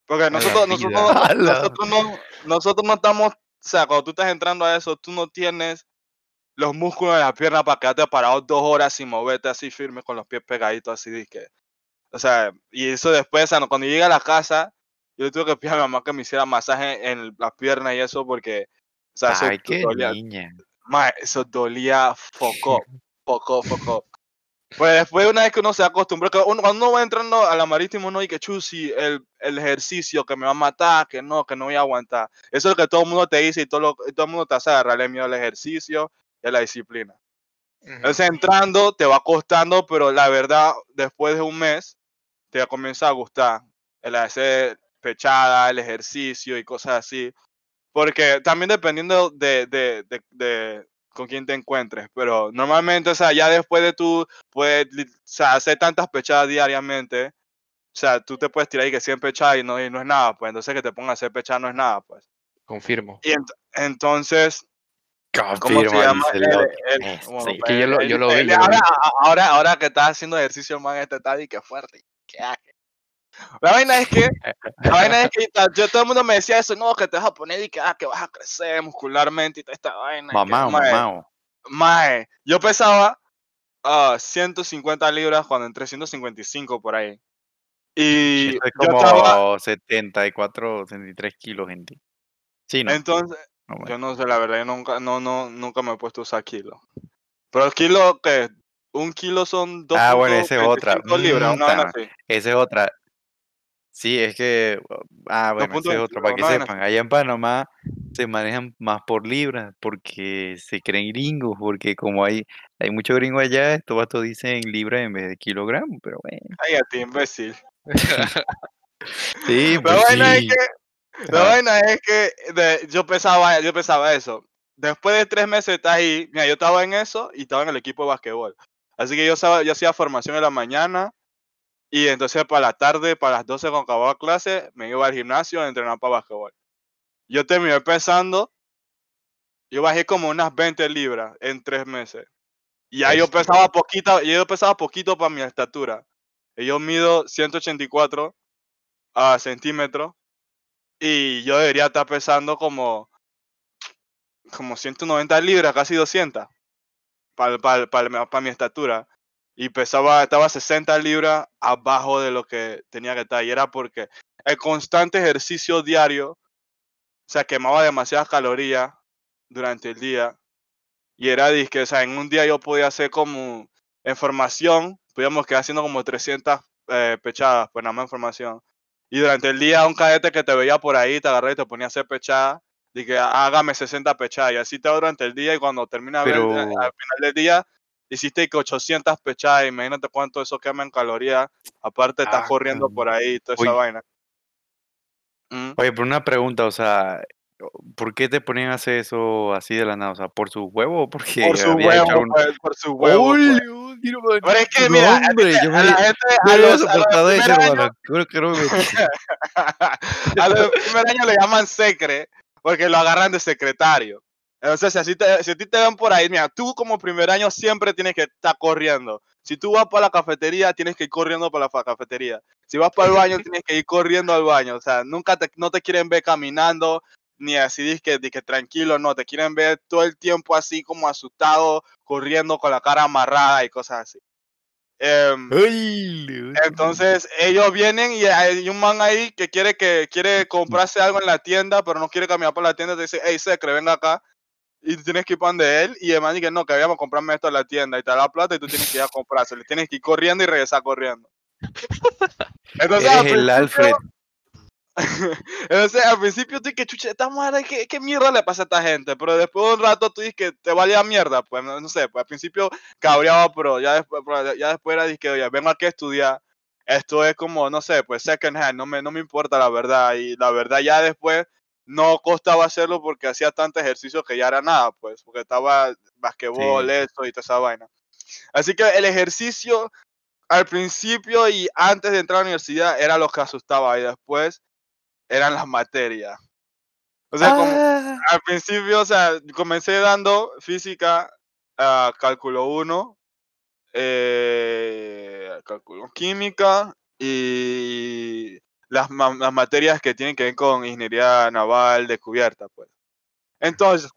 Porque nosotros, nosotros, nosotros no, nosotros no estamos, o sea, cuando tú estás entrando a eso, tú no tienes los músculos de la pierna para quedarte parado dos horas sin moverte así firme con los pies pegaditos así, dizque. O sea, y eso después, cuando llegué a la casa, yo tuve que pedir a mi mamá que me hiciera masaje en las piernas y eso porque, o sea, eso Ay, qué dolía, niña. mae, eso dolía foco, foco, foco. Pues después, una vez que uno se acostumbra, que uno, cuando uno va entrando a la marítima, uno dice que chusi, el, el ejercicio que me va a matar, que no, que no voy a aguantar. Eso es lo que todo el mundo te dice y todo, lo, todo el mundo te hace agarrarle miedo al ejercicio a la disciplina. Ujú. Entonces entrando te va costando, pero la verdad, después de un mes, te comienza a gustar el hacer pechada, el ejercicio y cosas así. Porque también dependiendo de, de, de, de con quién te encuentres, pero normalmente, o sea, ya después de tú puedes o sea, hacer tantas pechadas diariamente, o sea, tú te puedes tirar y que 100 pechadas y no, y no es nada, pues entonces que te pongas a hacer pechadas no es nada, pues. Confirmo. Y ent- entonces, ¿Cómo se llama? Este. Que yo lo- el- yo lo vi, ahora, ahora, ahora que estás haciendo ejercicio, man, este está y que fuerte. que aque. La vaina es que, la vaina es que yo, todo el mundo me decía eso, no, que te vas a poner y que, ah, que vas a crecer muscularmente y toda esta vaina. que, Mamao, mae, yo pesaba ah, 150 libras cuando entré 155 por ahí. Y es yo como estaba, 74, 73 kilos, gente. Sí, no. entonces, no, bueno. Yo no sé, la verdad, yo nunca, no, no, nunca me he puesto a usar kilos. Pero el kilo, que Un kilo son dos Ah, bueno, esa es otra. libras, una vaina Mm. Esa es otra. Sí, es que. Ah, bueno, esa es otra. Para que 2.21, sepan, allá en Panamá se manejan más por libras porque se creen gringos, porque como hay, hay muchos gringos allá, estos vatos dicen libras en vez de kilogramos, pero bueno. Ay, a ti, imbécil. Sí, La pues es sí. que, la vaina es que de- yo pensaba, yo pensaba eso. Después de tres meses estar ahí, mira, yo estaba en eso y estaba en el equipo de basquetbol. Así que yo, yo hacía formación en la mañana y entonces para la tarde, para las 12 cuando acababa clase, me iba al gimnasio a entrenar para basquetbol. Yo terminé pensando, yo bajé como unas 20 libras en tres meses. Y ya yo pesaba poquito, yo pesaba poquito para mi estatura. Y Yo mido 184 ah, centímetros y yo debería estar pesando como, como 190 libras, casi 200 para mi estatura. Y pesaba, estaba 60 libras abajo de lo que tenía que estar. Y era porque el constante ejercicio diario, o sea, quemaba demasiadas calorías durante el día. Y era disque, o sea, en un día yo podía hacer como, en formación, podíamos quedar haciendo como 300 eh, pechadas, pues nada más en formación. Y durante el día, un cadete que te veía por ahí, te agarré y te ponía a hacer pechadas. Dije, hágame 60 pechadas. Y así te va durante el día. Y cuando termina Pero- eh, al final del día, hiciste que 800 pechadas. Imagínate cuánto eso quema en calorías. Aparte, estás Ah, corriendo por ahí y toda esa Oye. vaina. Mm. Oye, pero una pregunta, o sea, ¿por qué te ponían a hacer eso así de la nada? O sea, ¿por su huevo o porque Por su huevo, un... pues, por su huevo. pues. Pero es que, mira, a, hombre, yo a me- la gente, a los, a los soportado eso, primer año, hermano. Creo que no me metí. a los primer año le llaman secre porque lo agarran de secretario. Entonces, si, así te, si a ti te ven por ahí, mira, tú como primer año siempre tienes que estar corriendo. Si tú vas para la cafetería, tienes que ir corriendo para la cafetería. Si vas para el baño, tienes que ir corriendo al baño. O sea, nunca te, no te quieren ver caminando, ni así que, que tranquilo, no. Te quieren ver todo el tiempo así como asustado, corriendo con la cara amarrada y cosas así. Ole. entonces ellos vienen y hay un man ahí que quiere que quiere comprarse algo en la tienda, pero no quiere caminar por la tienda. Te dice, hey, Secre, venga acá. Y tienes que ir pan de él. Y el man dice, no, que vayamos a comprarme esto en la tienda. Y te da la plata y tú tienes que ir a comprarse. Le tienes que ir corriendo y regresar corriendo. Entonces, Eres el principio- Alfred. entonces, al principio tú que chucha, esta madre, ¿qué, ¿qué mierda le pasa a esta gente? Pero después de un rato tú dices que te valía mierda, pues no, no sé, pues al principio cabreaba, pero ya después, ya después era que, oye, vengo aquí a estudiar. Esto es como, no sé, pues second hand, no me, no me importa la verdad. Y la verdad ya después no costaba hacerlo porque hacía tanto ejercicio que ya era nada, pues, porque estaba basquetbol, Sí. eso y toda esa vaina. Así que el ejercicio al principio y antes de entrar a la universidad era lo que asustaba y después eran las materias. O sea, como Ah, al principio, o sea, comencé dando física, ah, cálculo 1, eh, cálculo química y las, ma- las materias que tienen que ver con ingeniería naval descubierta, pues. Entonces,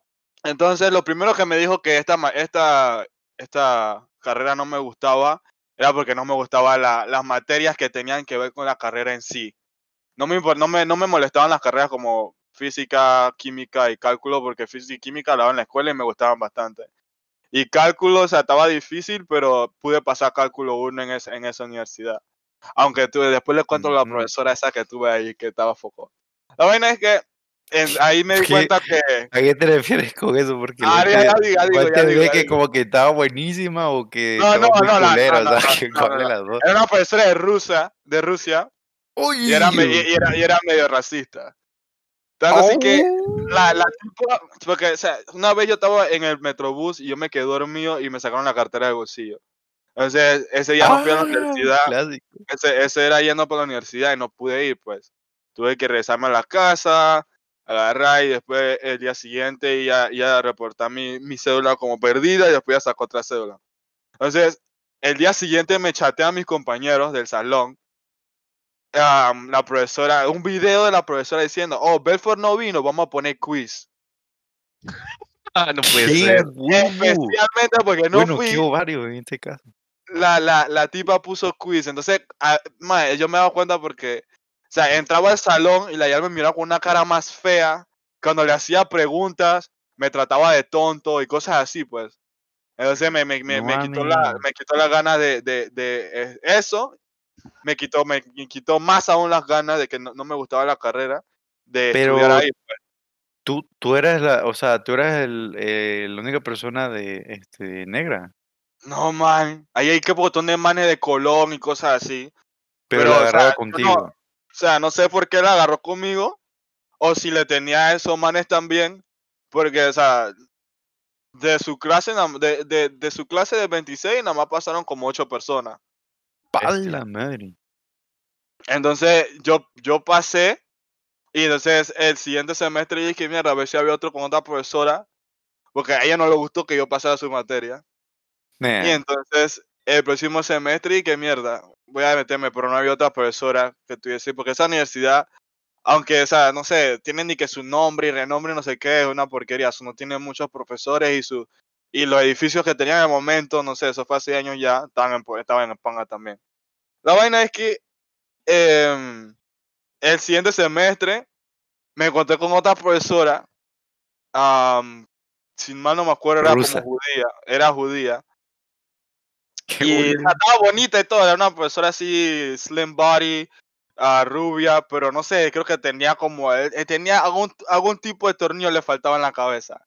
entonces lo primero que me dijo que esta, esta, esta carrera no me gustaba era porque no me gustaban las materias que tenían que ver con la carrera en sí. No me, no me, no me molestaban las carreras como física, química y cálculo, porque física y química la daba en la escuela y me gustaban bastante. Y cálculo, o sea, estaba difícil, pero pude pasar cálculo 1 en, esa- en esa universidad. Aunque tuve, después les cuento a la profesora esa que tuve ahí que estaba foco. La vaina es que en- ahí me di ¿Qué? cuenta que. ¿A qué te refieres con eso? Porque Ah, ya, ya digo, ya digo, ¿cuál ya te digo, que digo. como que estaba buenísima o que No, no, no, la- culera? no, no, no. Era una profesora de Rusia, de Rusia, y era, me- y- era, y era medio racista. Tanto así que la, la tipa, porque, o sea, una vez yo estaba en el metrobús y yo me quedé dormido y me sacaron la cartera del bolsillo. Entonces, ese día no fui a la Ah, universidad, clásico. ese, ese era yendo para la universidad y no pude ir, pues. Tuve que regresarme a la casa, agarrar y después el día siguiente ya, ya reportar mi, mi cédula como perdida y después ya sacó otra cédula. Entonces, el día siguiente me chateé a mis compañeros del salón. Am, la profesora, un video de la profesora diciendo, oh, Belfort no vino, vamos a poner quiz. Ah, no puede ¡Qué ser. Especialmente porque no Bueno, fui, ovario en este caso. la, la, la tipa puso quiz. Entonces, ah, mae, yo me he dado cuenta porque, o sea, entraba al salón y la ya me miraba con una cara más fea. Cuando le hacía preguntas, me trataba de tonto y cosas así, pues. Entonces me, me, me, No me quitó, la, me quitó las ganas de, de, de eh, eso. Me quitó, me, me quitó más aún las ganas de que no, no me gustaba la carrera de estudiar Pero ahí. tú, tú eras la, o sea, tú eras el, eh, la única persona de este negra, No, man. Ahí hay que botón de manes de Colón y cosas así. pero, Pero, la o sea, agarraba contigo. no- O sea, no sé por qué la agarró conmigo o si le tenía a esos manes también, porque, o sea, de su clase, de, de, de su clase de 26 nada más pasaron como 8 personas. ¡Pa' Bestia. la madre! Entonces, yo, yo pasé y entonces el siguiente semestre dije, mierda, a ver si había otro con otra profesora, porque a ella no le gustó que yo pasara su materia. Y entonces, el próximo semestre, y qué mierda, voy a meterme, pero no había otra profesora que tuviese, porque esa universidad, aunque, o sea, no sé, tiene ni que su nombre y renombre, no sé qué, es una porquería, eso no tiene muchos profesores y su y los edificios que tenían en el momento, no sé, eso fue hace años ya, estaban en, estaban en España también. La vaina es que em, el siguiente semestre me encontré con otra profesora, sin mal no me acuerdo, era Rusa. como judía, era judía. qué Y estaba bonita y todo, era una profesora así, slim body, ah, rubia, pero no sé, creo que tenía como, eh, eh, tenía algún, algún tipo de tornillo le faltaba en la cabeza.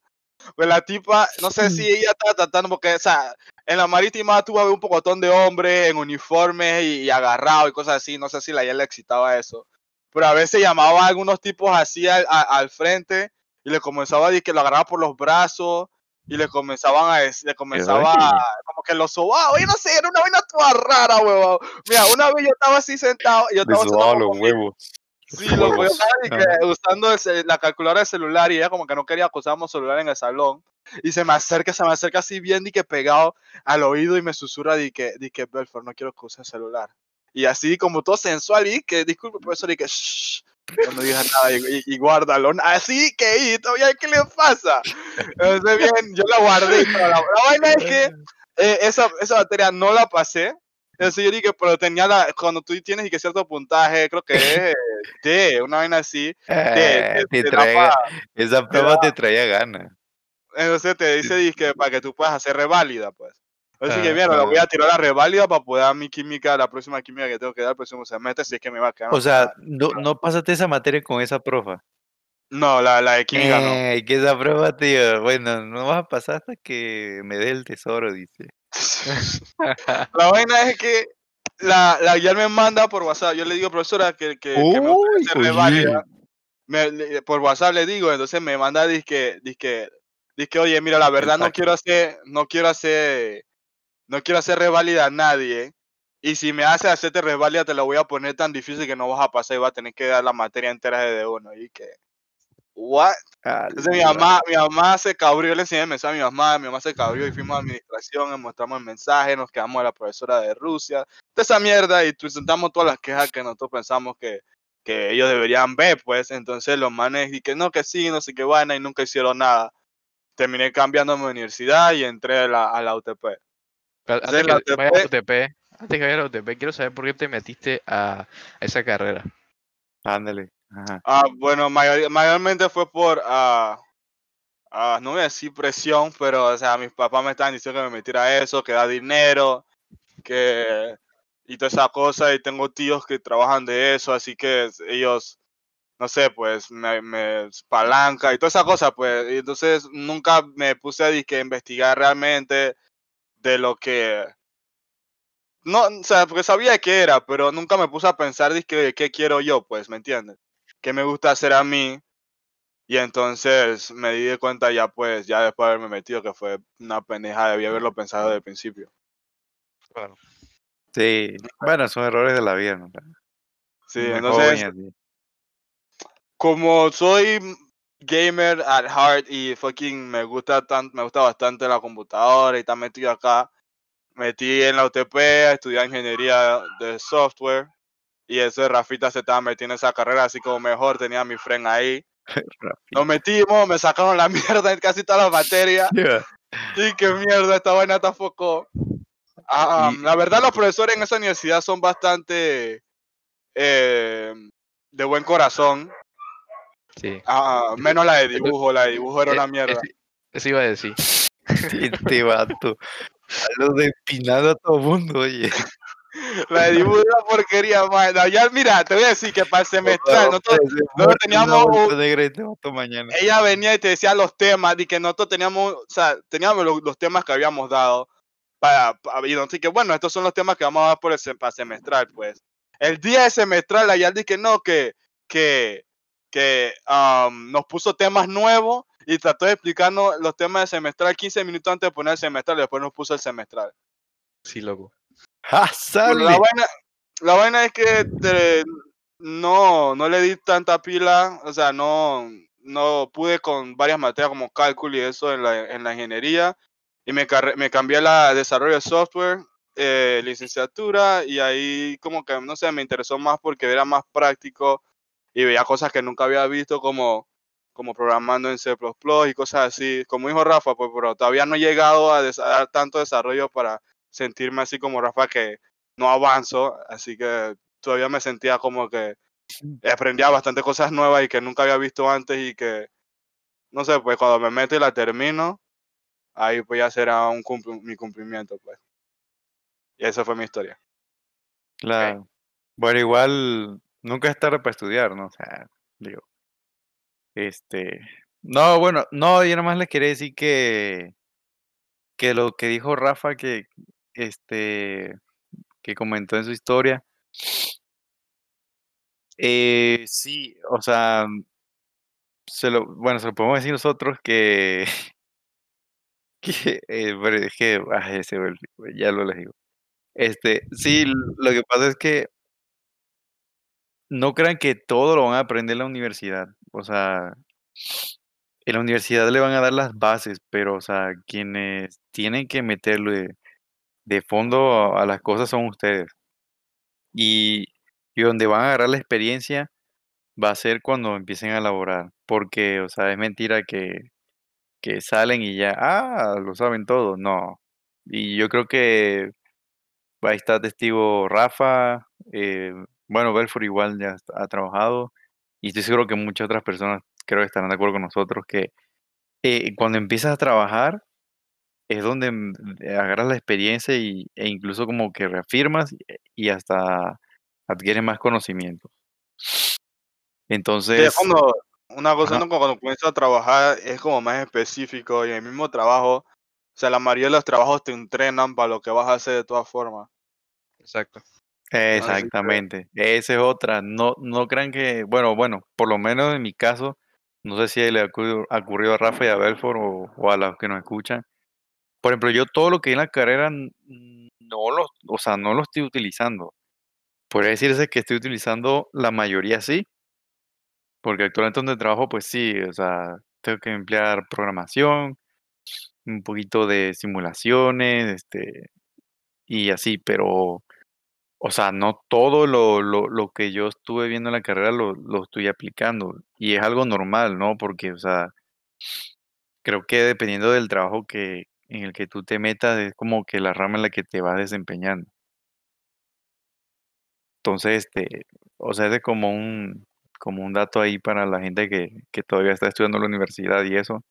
Pues la tipa, no sé si ella estaba tratando, porque, o sea, en la marítima tuvo un pocotón de hombres en uniformes y, y agarrados y cosas así, no sé si la ella le excitaba eso. Pero a veces llamaba a algunos tipos así al, a- al frente y le comenzaba a decir que lo agarraba por los brazos y le comenzaban a decir, le comenzaba a- como que lo sobaba, oye, no sé, era una vaina toda rara, huevón. Mira, una vez yo estaba así sentado yo estaba sentado sobaba los huevos. Sí, lo voy huevos. y que usando el la calculadora del celular y ella como que no quería que usáramos celular en el salón. Y se me acerca, se me acerca así bien y que pegado al oído y me susurra di que, di que Belfort, no quiero que use el celular. Y así como todo sensual y que, disculpe profesor, y que shh, no me digas nada y, y- y guárdalo. Así que, y todavía, ¿qué le pasa? Entonces, bien, yo la guardé. toda La, la vaina es que eh, esa, esa materia no la pasé. Entonces yo dije, pero tenía la, cuando tú tienes y que cierto puntaje, creo que es D, una vaina así. Ah, de- te te trae- daba- esa prueba te traía ganas. Entonces te dice dizque, para que tú puedas hacer reválida, pues. Así que Ah, mira, le voy ah. a tirar la reválida para poder dar mi química, la próxima química que tengo que dar el próximo semestre, si es que me va a quedar. O sea, no, no pasaste esa materia con esa profa. no, la, la de química no. Eh, que esa prueba, tío, bueno, no vas a pasar hasta que me dé el tesoro, dice. La vaina es que la, la ya me manda por WhatsApp. Yo le digo, profesora, que, que, que me Uy, ofrece oye. reválida. Me- le- por WhatsApp le digo, entonces me manda, dice que, dice oye, mira, la verdad no quiero hacer, no quiero hacer, no quiero hacer reválida a nadie. Y si me hace hacerte reválida, te la voy a poner tan difícil que no vas a pasar y vas a tener que dar la materia entera de uno. Y que, what? Entonces mi mamá, mi mamá se cabrió, le enseñé el mensaje a mi mamá, mi mamá se cabrió y fuimos a administración, le mostramos el mensaje, nos quedamos a la profesora de Rusia, de esa mierda y presentamos todas las quejas que nosotros pensamos que, que ellos deberían ver, pues, entonces los manes y que no, que sí, no sé qué vaina y nunca hicieron nada. Terminé cambiando mi universidad y entré a la, a la UTP. Pero Antes la que vayas a UTP UTP, antes que vayas a UTP, quiero saber por qué te metiste a, a esa carrera. Ándale. Ajá. Ah, bueno, mayor- mayormente fue por, ah, ah, no voy a decir presión, pero, o sea, mis papás me estaban diciendo que me metiera eso, que da dinero, que y toda esa cosa, y tengo tíos que trabajan de eso, así que ellos, no sé, pues me, palanca y toda esa cosa, pues, entonces nunca me puse a disque, investigar realmente de lo que, no, o sea, porque sabía que era, pero nunca me puse a pensar de qué quiero yo, pues, ¿me entiendes? ¿Qué me gusta hacer a mí? Y entonces me di de cuenta ya, pues, ya después de haberme metido, que fue una pendeja, debía haberlo pensado desde el principio. Claro. Sí, bueno, son errores de la vida, ¿no? Sí, entonces, así. como soy gamer at heart y fucking me gusta tan, me gusta bastante la computadora y también estoy acá, metí en la UTP a estudiar ingeniería de software y eso de Rafita se estaba metiendo en esa carrera así como mejor, tenía a mi friend ahí. Nos metimos, me sacaron la mierda en casi todas las materias. Yeah. Sí, qué mierda, esta vaina tampoco. Ah, Y- la verdad, los profesores en esa universidad son bastante eh, de buen corazón. Sí. Ah, menos la de dibujo, la de dibujo era Eh, una mierda. Eso iba a decir. Este vato. Lo de empinado a todo mundo, oye. La de dibujo una porquería, man. Ya, mira, te voy a decir que para el semestral, nosotros, nosotros teníamos un- ella venía y te decía los temas, y que nosotros teníamos, o sea, teníamos los, los temas que habíamos dado para, para y entonces que bueno, estos son los temas que vamos a dar por el sem- para semestral, pues. El día de semestral, allá dije no, que, que, que am, nos puso temas nuevos y trató de explicarnos los temas de semestral 15 minutos antes de poner el semestral y después nos puso el semestral. Sí, loco. ¡Ah, sale! la, vaina, la vaina es que te- no, no le di tanta pila, o sea, no, no pude con varias materias como cálculo y eso en la, en la ingeniería y me, me cambié a la desarrollo de software, eh, licenciatura y ahí como que, no sé, me interesó más porque era más práctico y veía cosas que nunca había visto como, como programando en C++ y cosas así. Como dijo Rafa, pues, pero todavía no he llegado a, a dar tanto desarrollo para sentirme así como Rafa que no avanzo, así que todavía me sentía como que aprendía bastante cosas nuevas y que nunca había visto antes y que, no sé, pues cuando me meto y la termino, ahí pues ya será un cumpli- mi cumplimiento, pues. Y esa fue mi historia. Claro. Bueno, igual nunca es tarde para estudiar, ¿no? O sea, digo. Este. No, bueno, no, yo nomás les quería decir que. Que lo que dijo Rafa, que. Este. Que comentó en su historia. Eh, sí, o sea. Se lo, bueno, se lo podemos decir nosotros que. que eh, que. ese, ya lo les digo. Este, sí, lo que pasa es que no crean que todo lo van a aprender en la universidad. O sea, en la universidad le van a dar las bases, pero, o sea, quienes tienen que meterle de fondo a, las cosas son ustedes. Y, y donde van a agarrar la experiencia va a ser cuando empiecen a elaborar. Porque, o sea, es mentira que, que salen y ya, ah, lo saben todo. No. Y yo creo que ahí está testigo Rafa, eh, bueno, Belfort igual ya ha trabajado y estoy seguro que muchas otras personas creo que estarán de acuerdo con nosotros que eh, cuando empiezas a trabajar es donde mm, eh, agarras la experiencia y, e incluso como que reafirmas y, y hasta adquieres más conocimiento. Entonces, cuando, una cosa cuando comienzas a trabajar es como más específico y en el mismo trabajo, o sea, la mayoría de los trabajos te entrenan para lo que vas a hacer de todas formas. Exacto. Exactamente, esa es otra. No, no crean que, bueno, bueno, por lo menos en mi caso, no sé si le ha ocurrido, ha ocurrido a Rafa y a Belfort o, o a los que nos escuchan. Por ejemplo, yo todo lo que hay en la carrera no lo, o sea, no lo estoy utilizando. Podría decirse que estoy utilizando la mayoría sí, porque actualmente donde trabajo, pues sí, o sea, tengo que emplear programación, un poquito de simulaciones, este, y así, pero, o sea, no todo lo, lo, lo que yo estuve viendo en la carrera lo, lo estoy aplicando, y es algo normal, ¿no? Porque, o sea, creo que dependiendo del trabajo que, en el que tú te metas, es como que la rama en la que te vas desempeñando. Entonces, este, o sea, es de como un, como un dato ahí para la gente que, que todavía está estudiando en la universidad y eso.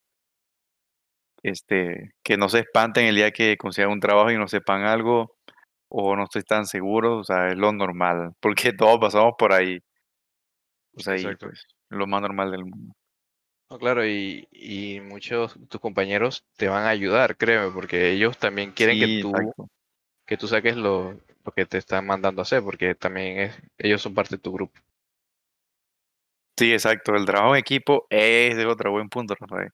este, que no se espanten el día que consigan un trabajo y no sepan algo o no estoy tan seguro, o sea, es lo normal, porque todos pasamos por ahí. O sea, Exacto. pues, lo más normal del mundo. No, claro, y, y muchos de tus compañeros te van a ayudar, créeme, porque ellos también quieren Sí, que tú, exacto. que tú saques lo, lo que te están mandando a hacer, porque también es, ellos son parte de tu grupo. Sí, exacto. El trabajo en equipo es de otro buen punto, Rafael.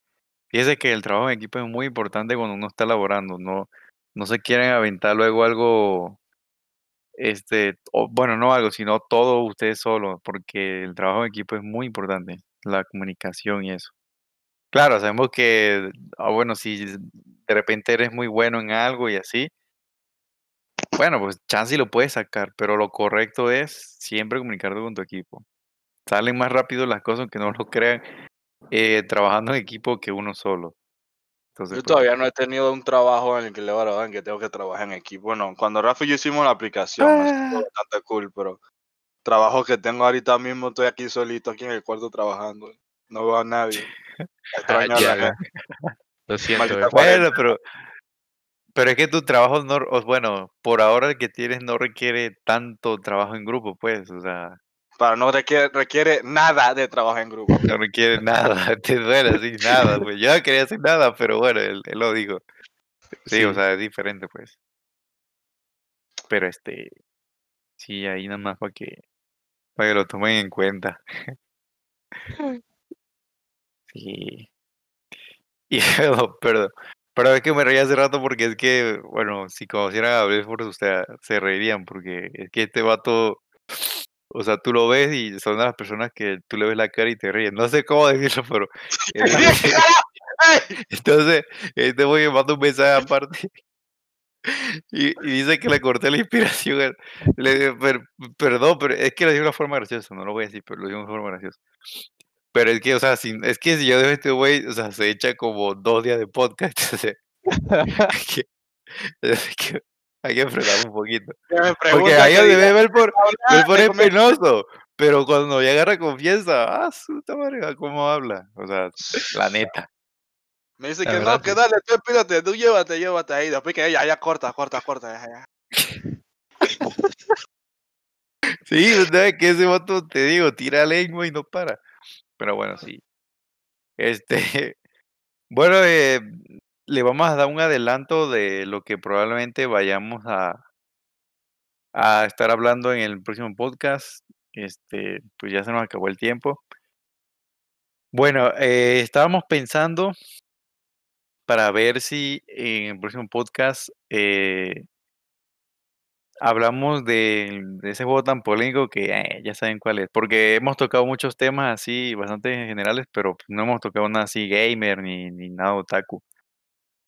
Fíjese que el trabajo en equipo es muy importante cuando uno está laborando. No, no se quieren aventar luego algo, este, o, bueno, no algo, sino todo ustedes solo, porque el trabajo en equipo es muy importante, la comunicación y eso. Claro, sabemos que, ah, bueno, si de repente eres muy bueno en algo y así, bueno, pues chance lo puedes sacar, pero lo correcto es siempre comunicarte con tu equipo. Salen más rápido las cosas que no lo crean eh, trabajando en equipo que uno solo. Entonces, Yo pues, todavía no he tenido un trabajo en el que le en que tengo que trabajar en equipo. Bueno, cuando Rafa y yo hicimos la aplicación, eso fue Ah. bastante cool, pero trabajo que tengo ahorita mismo, estoy aquí solito, aquí en el cuarto trabajando. No veo a nadie. Extraño a la Ya, gente. Lo siento, bueno, pero, pero es que tu trabajo no, o bueno, por ahora el que tienes no requiere tanto trabajo en grupo, pues, o sea, Para no requiere, requiere nada de trabajo en grupo. no requiere nada, te duele así, nada, pues. Yo no quería hacer nada, pero bueno, él, él lo dijo. Sí, o Sí. sea, es diferente, pues. Pero este, sí, ahí nada más para que, para que lo tomen en cuenta. Sí. Y pero, perdón, pero es que me reí hace rato porque es que, bueno, si conocieran a Belfort, o sea, se reirían porque es que este vato, o sea, tú lo ves y son de las personas que tú le ves la cara y te ríes. No sé cómo decirlo, pero entonces, este güey me manda un mensaje aparte y, y dice que le corté la inspiración. Le digo, "Per- perdón, pero es que lo digo de una forma graciosa, no lo voy a decir, pero lo digo de una forma graciosa. Pero es que, o sea, si, es que si yo dejo este güey, o sea, se echa como dos días de podcast. hay que, que hay que frenar un poquito. Porque ahí que donde diga, ve Belfort, hablar, Belfort me es penoso. Pero cuando ya agarra confianza, ah, su madre, cómo habla. O sea, la neta. Me dice La que no, que sí. dale, tú espírate, tú llévate, llévate ahí. Después que ya, ya corta, corta, corta. Ya, ya. Sí, no es que ese vato, te digo, tira lengua y no para. Pero bueno, sí. Este, bueno, eh, le vamos a dar un adelanto de lo que probablemente vayamos a, a estar hablando en el próximo podcast. Este, pues ya se nos acabó el tiempo. Bueno, eh, estábamos pensando para ver si en el próximo podcast eh, hablamos de, de ese juego tan polémico que eh, ya saben cuál es. Porque hemos tocado muchos temas así bastante generales, pero no hemos tocado nada así gamer ni, ni nada otaku.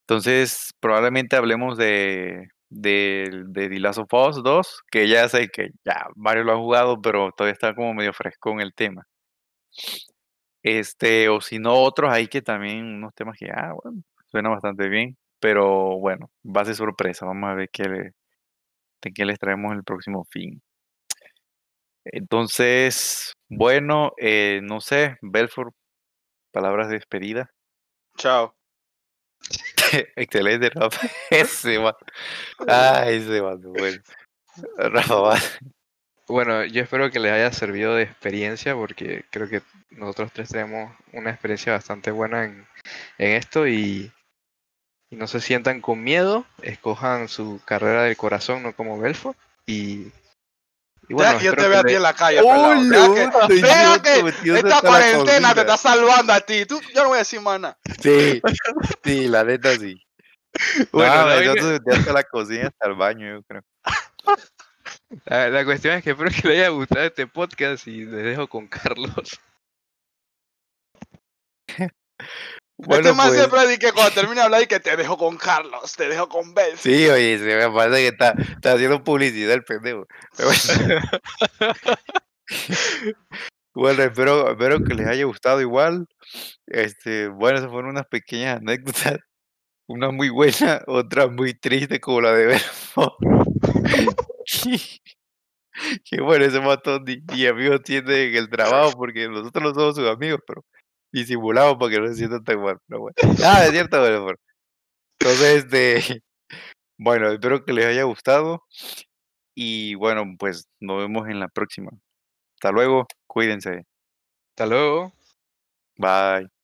Entonces, probablemente hablemos de, de, de The Last of Us 2, que ya sé que ya varios lo han jugado, pero todavía está como medio fresco en el tema. Este, o si no, otros ahí que también, unos temas que, ah, bueno, suena bastante bien, pero bueno, va a ser sorpresa, vamos a ver qué, le- de qué les traemos el próximo fin. Entonces, bueno, eh, no sé, Belfort, palabras de despedida. Chao. Excelente, Rafa. Ese va. Ay, ese va, bueno. Rafa, va. Bueno, yo espero que les haya servido de experiencia porque creo que nosotros tres tenemos una experiencia bastante buena en, en esto y, y no se sientan con miedo, escojan su carrera del corazón, no como Belfort. Y, y bueno, yo te que vea a le- ti en la calle, ¡Oh. Deja que, esta cuarentena te está salvando a ti. Tú, yo no voy a decir más nada. Sí, sí, la neta sí. Bueno, yo metí hasta la cocina, hasta el baño, yo creo. la, la cuestión es que espero que les haya gustado este podcast y les dejo con Carlos. Bueno, este pues, siempre dice que cuando termina de hablar y que te dejo con Carlos, te dejo con Bel. sí, oye, se me parece que está, está haciendo publicidad el pendejo. Bueno. Espero, espero que les haya gustado igual. Este, bueno, esas fueron unas pequeñas anécdotas. Una muy buena, otra muy triste como la de Belfort. que bueno, ese matón ni, ni amigos tiene en el trabajo porque nosotros no somos sus amigos, pero disimulamos para que no se sientan tan mal. Pero bueno. Ah, es cierto, Belfort. Entonces, este, bueno, espero que les haya gustado y bueno, pues nos vemos en la próxima. Hasta luego, cuídense. Hasta luego. Bye.